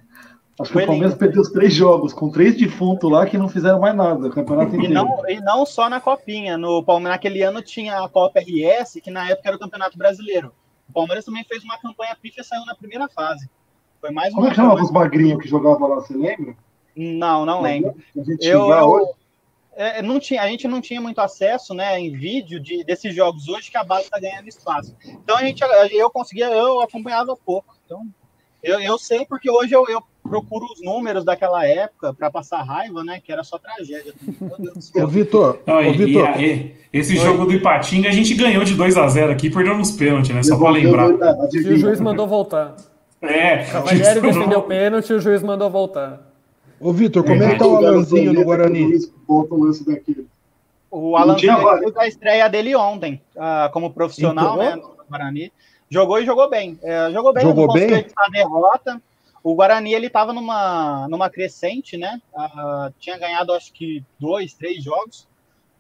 Acho que o Palmeiras perdeu os três jogos, com três defuntos lá que não fizeram mais nada. O campeonato E inteiro. não, e não só na Copinha. No Palmeiras, naquele ano tinha a Copa RS, que na época era o Campeonato Brasileiro. O Palmeiras também fez uma campanha pífia e saiu na primeira fase. Foi mais Como é que chamava os magrinhos que jogavam lá, você lembra? Não, não lembro. Eu- é, não tinha, a gente não tinha muito acesso né, em vídeo de, desses jogos hoje que a base está ganhando espaço. Então a gente, eu conseguia, eu acompanhava pouco. Então eu, eu sei porque hoje eu, eu procuro os números daquela época para passar raiva, né? Que era só tragédia. Meu Deus do Ô. Vitor, Não, ô, Vitor, e a- e- esse jogo do Ipatinga a gente ganhou de 2x0 aqui, perdeu nos pênaltis, né? Só pra lembrar. E o juiz mandou voltar. É, Cavalieri defendeu o pênalti e o juiz mandou voltar. ô, Vitor, como é que tá o Alanzinho no Guarani? O lance daquele. O Alan Não tinha Zé vaga. fez a estreia dele ontem, ah, como profissional, né, no Guarani. Jogou e jogou bem. É, jogou bem, Jogou bem? a derrota. O Guarani, ele tava numa, numa crescente, né? Ah, tinha ganhado, acho que, dois, três jogos.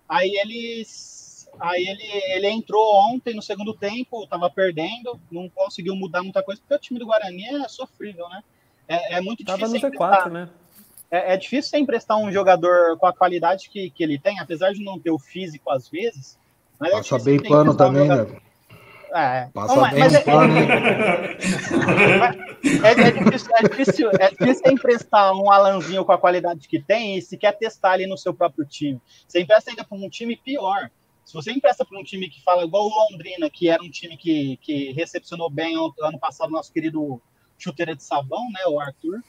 Aí eles Aí ele, ele entrou ontem no segundo tempo, estava perdendo, não conseguiu mudar muita coisa, porque o time do Guarani é sofrível, né? É, é muito Tava difícil. no Z4, né? É, é, difícil você emprestar um jogador com a qualidade que, que ele tem, apesar de não ter o físico às vezes. Mas é bem pano também, um jogador... né? É, Passa não, bem mas é, é, é, difícil, é, difícil, é difícil emprestar um Alanzinho com a qualidade que tem e se quer testar ali no seu próprio time. Você empresta ainda para um time pior. Se você empresta para um time que fala igual o Londrina, que era um time que, que recepcionou bem ano passado nosso querido chuteira de sabão, né, o Arthur,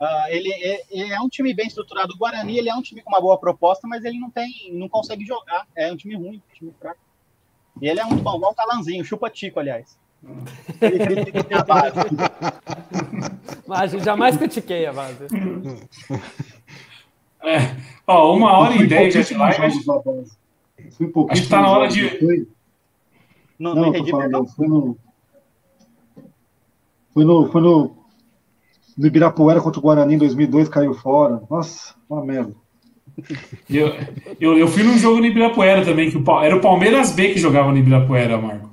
uh, ele, é, ele, é um time bem estruturado. O Guarani ele é um time com uma boa proposta, mas ele não tem, não consegue jogar. É um time ruim, um time fraco. E ele é muito bom, igual o Calanzinho, chupa-tico, aliás. Ele critica a base. Mas gente jamais critiquei a base. É, ó, uma hora e dez de live. Acho que tá na hora de. Não, não, não, falando, foi no. Foi no, foi no, no Ibirapuera contra o Guarani em 2002, caiu fora. Nossa, uma merda. Eu, eu, eu fui num jogo no Ibirapuera também, que o, era o Palmeiras B que jogava no Ibirapuera, Marco.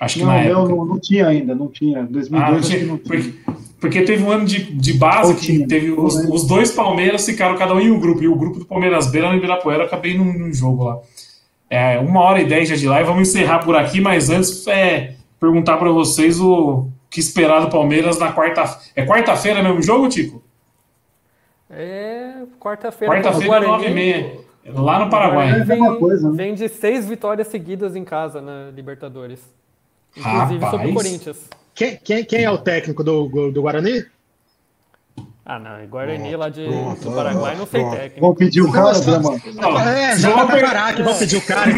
Acho que não, na época. Não, não tinha ainda, não tinha. 2002 ah, não tinha, não tinha. Porque, porque, teve um ano de, de base que tinha, teve os, os, dois Palmeiras ficaram cada um em um grupo. E o grupo do Palmeiras B lá no Ibirapuera, eu acabei num, num jogo lá. É, uma hora e dez já de live, vamos encerrar por aqui, mas antes é perguntar para vocês o que esperar do Palmeiras na quarta. É quarta-feira mesmo jogo, Tico? É quarta-feira. Quarta-feira, nove e meia. Lá no Paraguai. Vem, coisa, né? vem de seis vitórias seguidas em casa na Libertadores. Inclusive Rapaz. sobre o Corinthians. Quem, quem, quem é o técnico do, do Guarani? Ah, não. Guarani lá de, pronto, do Paraguai não sei técnico. Vão pedir o cara, né, mano? É, já vai preparar que vão pedir o cara.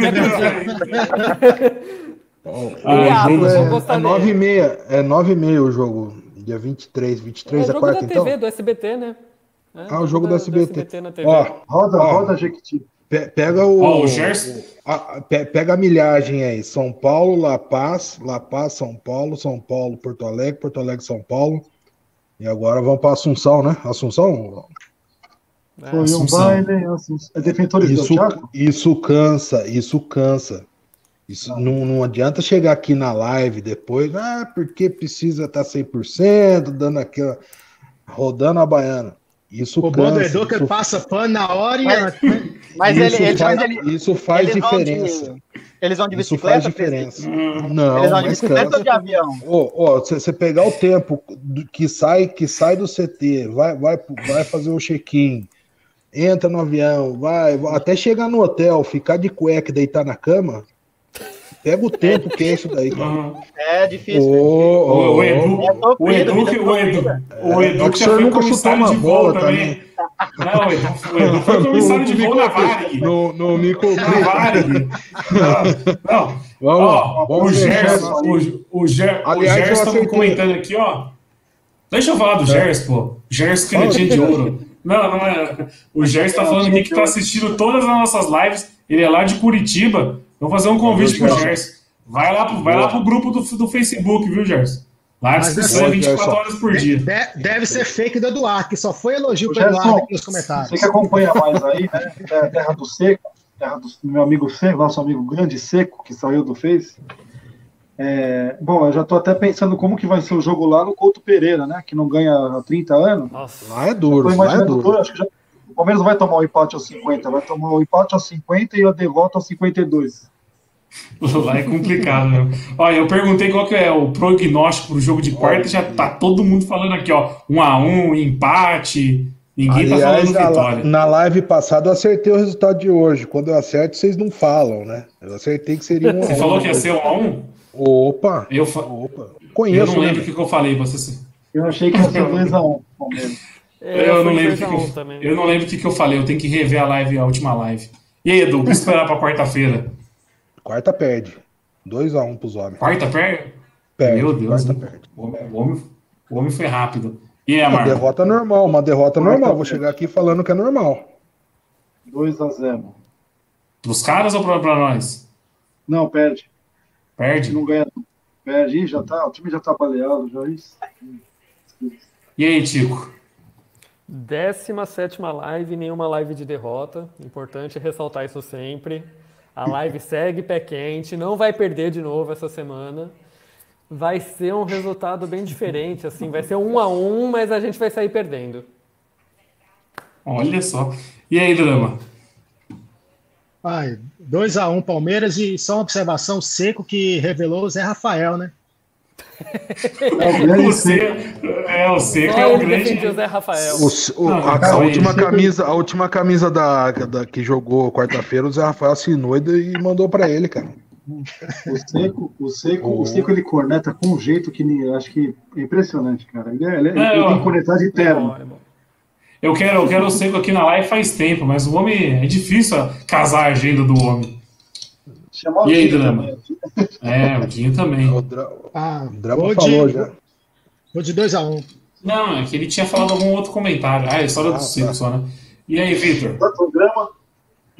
Oh, ah, jogo é, é 9 e meia, é 9 e meia o jogo, dia 23, 23 é, é quarta, da então? TV, do SBT, né? É, ah, o jogo da, do SBT. SBT na TV. Ó, roda, ó, roda, Jequiti. Pega o, oh, o, a, pega a milhagem aí, São Paulo, La Paz, La Paz, São Paulo, São Paulo, Porto Alegre, Porto Alegre, São Paulo. E agora vamos para Assunção, né? Assunção? Foi um baile, é defensores isso, isso cansa, isso cansa. Isso não, não adianta chegar aqui na live depois, ah, porque precisa tá estar 100%, dando aquela. rodando a baiana. Isso o cansa, que passa pano na hora e. Mas, mas isso, ele, faz, ele, isso faz eles diferença. Vão de, eles vão de isso faz diferença. Não, eles vão de bicicleta cansa. ou de avião? Ó, você pegar o tempo que sai, que sai do CT, vai, vai, vai fazer o check-in, entra no avião, vai, até chegar no hotel, ficar de cueca e deitar na cama, Pega o tempo que é isso daí, cara. É difícil. Oh, oh, o Edu, o Edu, o Edu, o Edu, o Edu que já foi comissário de voo também. Não, o Edu foi comissário de voo na Varig. No, no Mico Na Varig. Não, ó, o Gerson, o, o, Ger, Aliás, o Gerson estava comentando aqui, ó. Deixa eu falar do é. Gerson, pô. Gerson canetinha de ouro. Não, não é. O Gerson tá falando aqui que tá assistindo todas as nossas lives. Ele é lá de Curitiba. Vou fazer um convite pro Gerson. Vai lá, vai lá pro grupo do, do Facebook, viu, Gerson? Lá a discussão é 24 horas por dia. Deve, deve ser fake do Eduardo, que só foi elogio para Eduardo aqui nos comentários. Você que acompanha mais aí, né? É terra do Seco, terra do meu amigo Seco, nosso amigo grande Seco, que saiu do Face. É, bom, eu já estou até pensando como que vai ser o jogo lá no Couto Pereira, né? Que não ganha há 30 anos. Nossa, lá é duro, lá é duro. Acho que já, o Palmeiras vai tomar o empate aos 50, vai tomar o empate aos 50 e a derrota aos 52. Lá é complicado, né? Olha, eu perguntei qual que é o prognóstico pro jogo de quarta, já tá todo mundo falando aqui, ó, um a um, empate. Ninguém tá Aliás, tá falando vitória. Na live passada eu acertei o resultado de hoje. Quando eu acerto, vocês não falam, né? Eu acertei que seria um Você falou que ia ser um a um? Opa! Eu, fa... Opa. Conheço, eu não lembro o que, que, eu falei, você. Eu achei que ia ser 2x1, é, eu, não lembro que, que eu, eu não lembro o que, que eu falei, eu tenho que rever a live, a última live. E aí, Edu, o que esperar pra quarta-feira? Quarta perde. 2x1 um pros homens. Quarta perde? Perde. Meu Deus. Quarta perde. O homem, o homem foi rápido. E é, Uma derrota normal, uma derrota Quarta normal. Vou chegar aqui falando que é normal. 2x0. Pros caras ou pra, pra nós? Não, perde. Perde? Não ganha. Perde, Ih, já tá, o time já tá baleado, já isso. E aí, Tico? 17 live, nenhuma live de derrota. Importante ressaltar isso sempre. A live segue pé quente, não vai perder de novo essa semana. Vai ser um resultado bem diferente, assim, vai ser um a um, mas a gente vai sair perdendo. Olha só. E aí, Drama? Ai, 2x1 um, Palmeiras e só uma observação seco que revelou o Zé Rafael, né? É o seco, é, o seco é o grande. O Zé Rafael. O, o, Não, a, a, última camisa, a última camisa da, da que jogou quarta-feira, o Zé Rafael assinou e, e mandou para ele, cara. O seco, o seco, oh. o seco ele corneta com um jeito que acho que é impressionante, cara. Ele, é, ele, é, ele tem cornetagem eterna. É eu quero, eu quero o seco aqui na live faz tempo, mas o homem é difícil casar a agenda do homem. Chamar e aí, Drama? É, o Dinho também. O Dra... Ah, o Drama vou falou de... já. Vou de 2x1. Um. Não, é que ele tinha falado algum outro comentário. Ah, é história ah, do tá. só, né? E aí, Victor? Quanto o drama?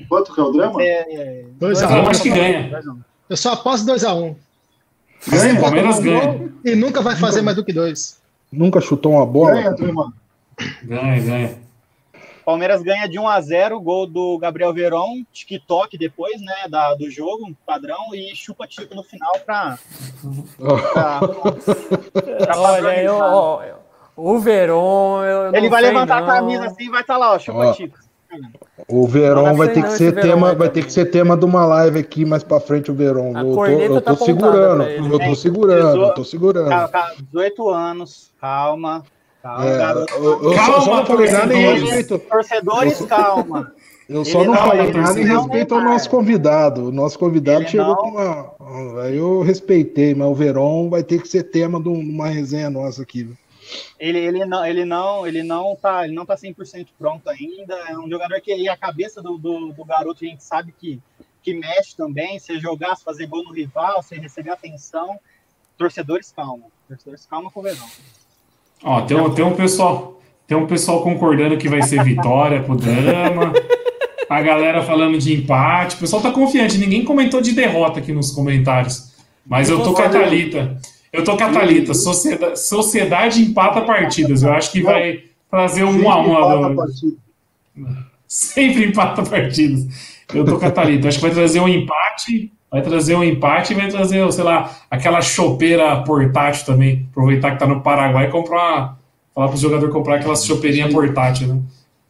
Quanto que é o drama? É, é. 2x1. Um. acho que ganha. Eu só aposto 2x1. Um. Ganha, Palmeiras ganha. E nunca vai fazer nunca, mais do que dois. Nunca chutou uma bola? Ganha, drama. Ganha, ganha. Palmeiras ganha de 1 a 0 gol do Gabriel Verón, TikTok depois, né, da, do jogo, padrão, e chupa tico no final para Olha, eu, o Verón, ele vai levantar não. a camisa assim e vai estar tá lá, ó, chupa tico. O Verón vai ter que ser tema, vai ter que ser tema de uma live aqui mais para frente o Verón. Eu tô, eu tô tá segurando, eu tô segurando, eu tô segurando. 18 anos, calma. Calma, é, eu, eu calma, só não falei nada em respeito. Torcedores, calma. Eu só não, não falei nada em respeito ao nosso convidado. O nosso convidado chegou não... com uma. Aí eu respeitei, mas o Verón vai ter que ser tema de uma resenha nossa aqui. Ele, ele não, ele não, ele não tá, ele não tá 100% pronto ainda. É um jogador que a cabeça do, do, do, garoto a gente sabe que, que mexe também. Se jogar, se fazer gol no rival, se receber atenção. Torcedores, calma. Torcedores, calma com o Verão. Ó, tem, um, tem um pessoal. Tem um pessoal concordando que vai ser vitória pro drama. A galera falando de empate. O pessoal tá confiante. Ninguém comentou de derrota aqui nos comentários. Mas eu tô com a Thalita. Eu tô com a Thalita. Sociedade, sociedade empata partidas. Eu acho que vai trazer um a um. Sempre empata partidas. Eu tô com a Thalita. Acho que vai trazer um empate vai trazer um empate e vai trazer, sei lá, aquela chopeira portátil também. Aproveitar que tá no Paraguai e comprar uma. Falar pro jogador comprar aquelas chopeirinha portátil, né?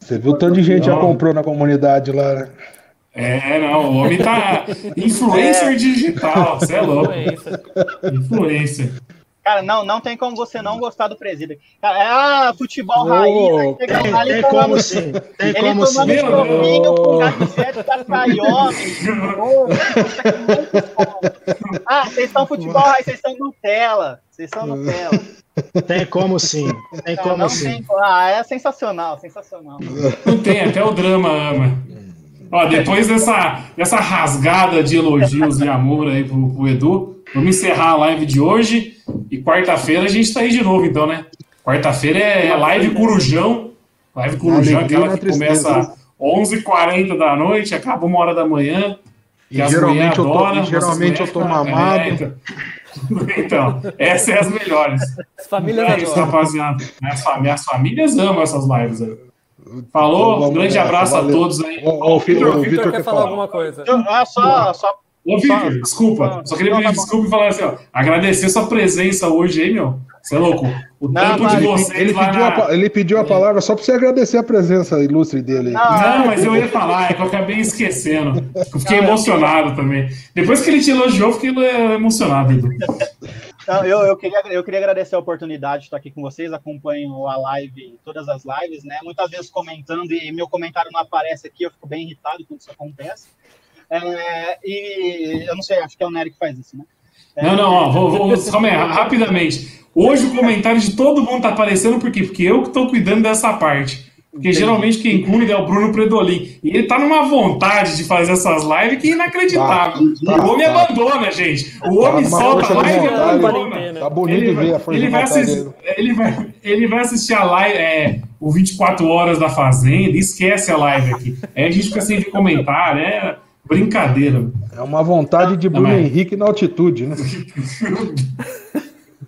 Você viu tanto de gente já comprou na comunidade lá, né? É, não, o homem tá influencer é. digital, você é louco. Influencer. Cara, não, não tem como você não gostar do presídio. Cara, ah, futebol oh, raiz, tem, tem, tem como sim. Tem ele como sim. Ele tomando com gabinete da Caiomi. ah, vocês são futebol raiz, vocês são Nutella. Vocês são Nutella. Tem como sim. Tem como não sim. Tem, ah, é sensacional, sensacional. Não tem, até o drama ama. Ó, depois dessa, dessa rasgada de elogios e amor aí pro, pro Edu, vamos encerrar a live de hoje. E quarta-feira a gente tá aí de novo, então, né? Quarta-feira é live Corujão. Live Corujão, aquela que começa 11h40 da noite, acaba uma hora da manhã. E geralmente, eu tô, geralmente eu tô mamado. É, então. então, essas são as melhores. As famílias é rapaziada. Minhas, famílias amam essas lives aí. Falou, um grande abraço a todos aí. O, o, o, Vitor, o Vitor quer falar alguma coisa. Ah, só, só Ô, Victor, desculpa. Só queria pedir desculpa e falar assim, ó. Agradecer sua presença hoje aí, meu. Você é louco. O não, tempo de vocês. Ele, pediu na... a, ele pediu a palavra só para você agradecer a presença ilustre dele. Não, não, mas eu ia falar, é que eu acabei esquecendo. Eu fiquei não, emocionado também. Depois que ele te elogiou, eu fiquei emocionado, Edu. Então, eu, eu, queria, eu queria agradecer a oportunidade de estar aqui com vocês. Acompanho a live, todas as lives, né? Muitas vezes comentando e meu comentário não aparece aqui, eu fico bem irritado quando isso acontece. É, e eu não sei, acho que é o Nery que faz isso, né? É, não, não, ó, vou, vou calma aí, rapidamente. Hoje o comentário de todo mundo tá aparecendo, por quê? Porque eu que tô cuidando dessa parte. Porque Entendi. geralmente quem cuida é o Bruno Predolin. E ele tá numa vontade de fazer essas lives que é inacreditável. Tá, tá, o homem tá. abandona, gente. O homem tá solta a live e abandona. Tá bonito ele, ver a força ele vai, assistir, ele, vai, ele vai assistir a live, é, o 24 Horas da Fazenda, esquece a live aqui. Aí a gente fica sem comentar, né? Brincadeira. É uma vontade de Bruno Henrique na altitude, né?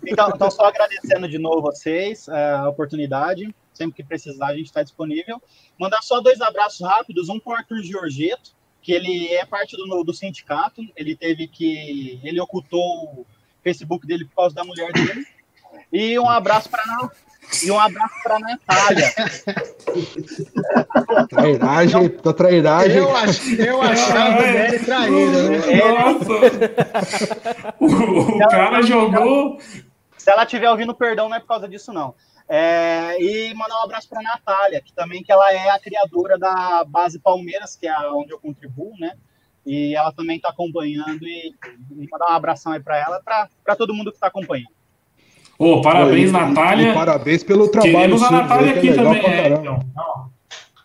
então, então, só agradecendo de novo vocês é, a oportunidade. Sempre que precisar, a gente está disponível. Mandar só dois abraços rápidos. Um para o Arthur Giorgetto, que ele é parte do, do sindicato, ele teve que. Ele ocultou o Facebook dele por causa da mulher dele. E um abraço para e um abraço para Natália. Trairagem, tô trairagem. Eu, ach, eu achava o Nery traíra, né? Nossa! o, o cara jogou. Se ela estiver ouvindo, perdão, não é por causa disso, não. É, e mandar um abraço para Natália, que também que ela é a criadora da base Palmeiras, que é onde eu contribuo, né? E ela também está acompanhando e, e, mandar um abração aí para ela, para todo mundo que está acompanhando. Ô, oh, parabéns, Natália. E parabéns pelo trabalho. Queremos a Natália aqui é também, é, então.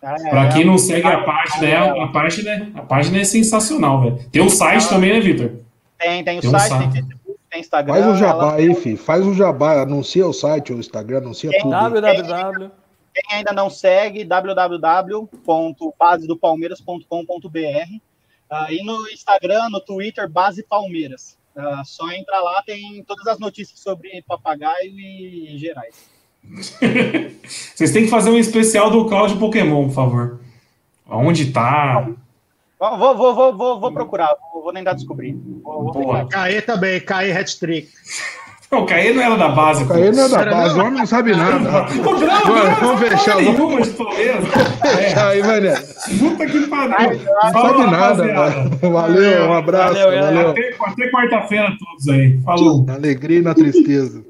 É, para quem não segue a página, a página, a página é sensacional, velho. Tem o um site também, né, Vitor? Tem, tem o tem site, um tem tem Instagram. Faz o jabá aí, filho. Faz o jabá, anuncia o site, o Instagram, anuncia tudo. www. Quem ainda não segue, www.basedopalmeiras.com.br uh, ah, e no Instagram, no Twitter, Base Palmeiras. Uh, só entra lá, tem todas as notícias sobre papagaio e gerais. Vocês têm que fazer um especial do Cláudio Pokémon, por favor. Onde tá? Vou, vou, vou, vou, vou procurar, vou, vou tentar descobrir. Vou, vou Caê também, Caê hat-trick. O Caê não era da base. O Caê não é da base, o homem não sabe nada. Vamos fechar. Vamos fechar aí, mané. Puta que pariu. Não sabe nada. Valeu, um abraço. Valeu, valeu. Até, até quarta-feira a todos aí. Falou. Na alegria e na tristeza.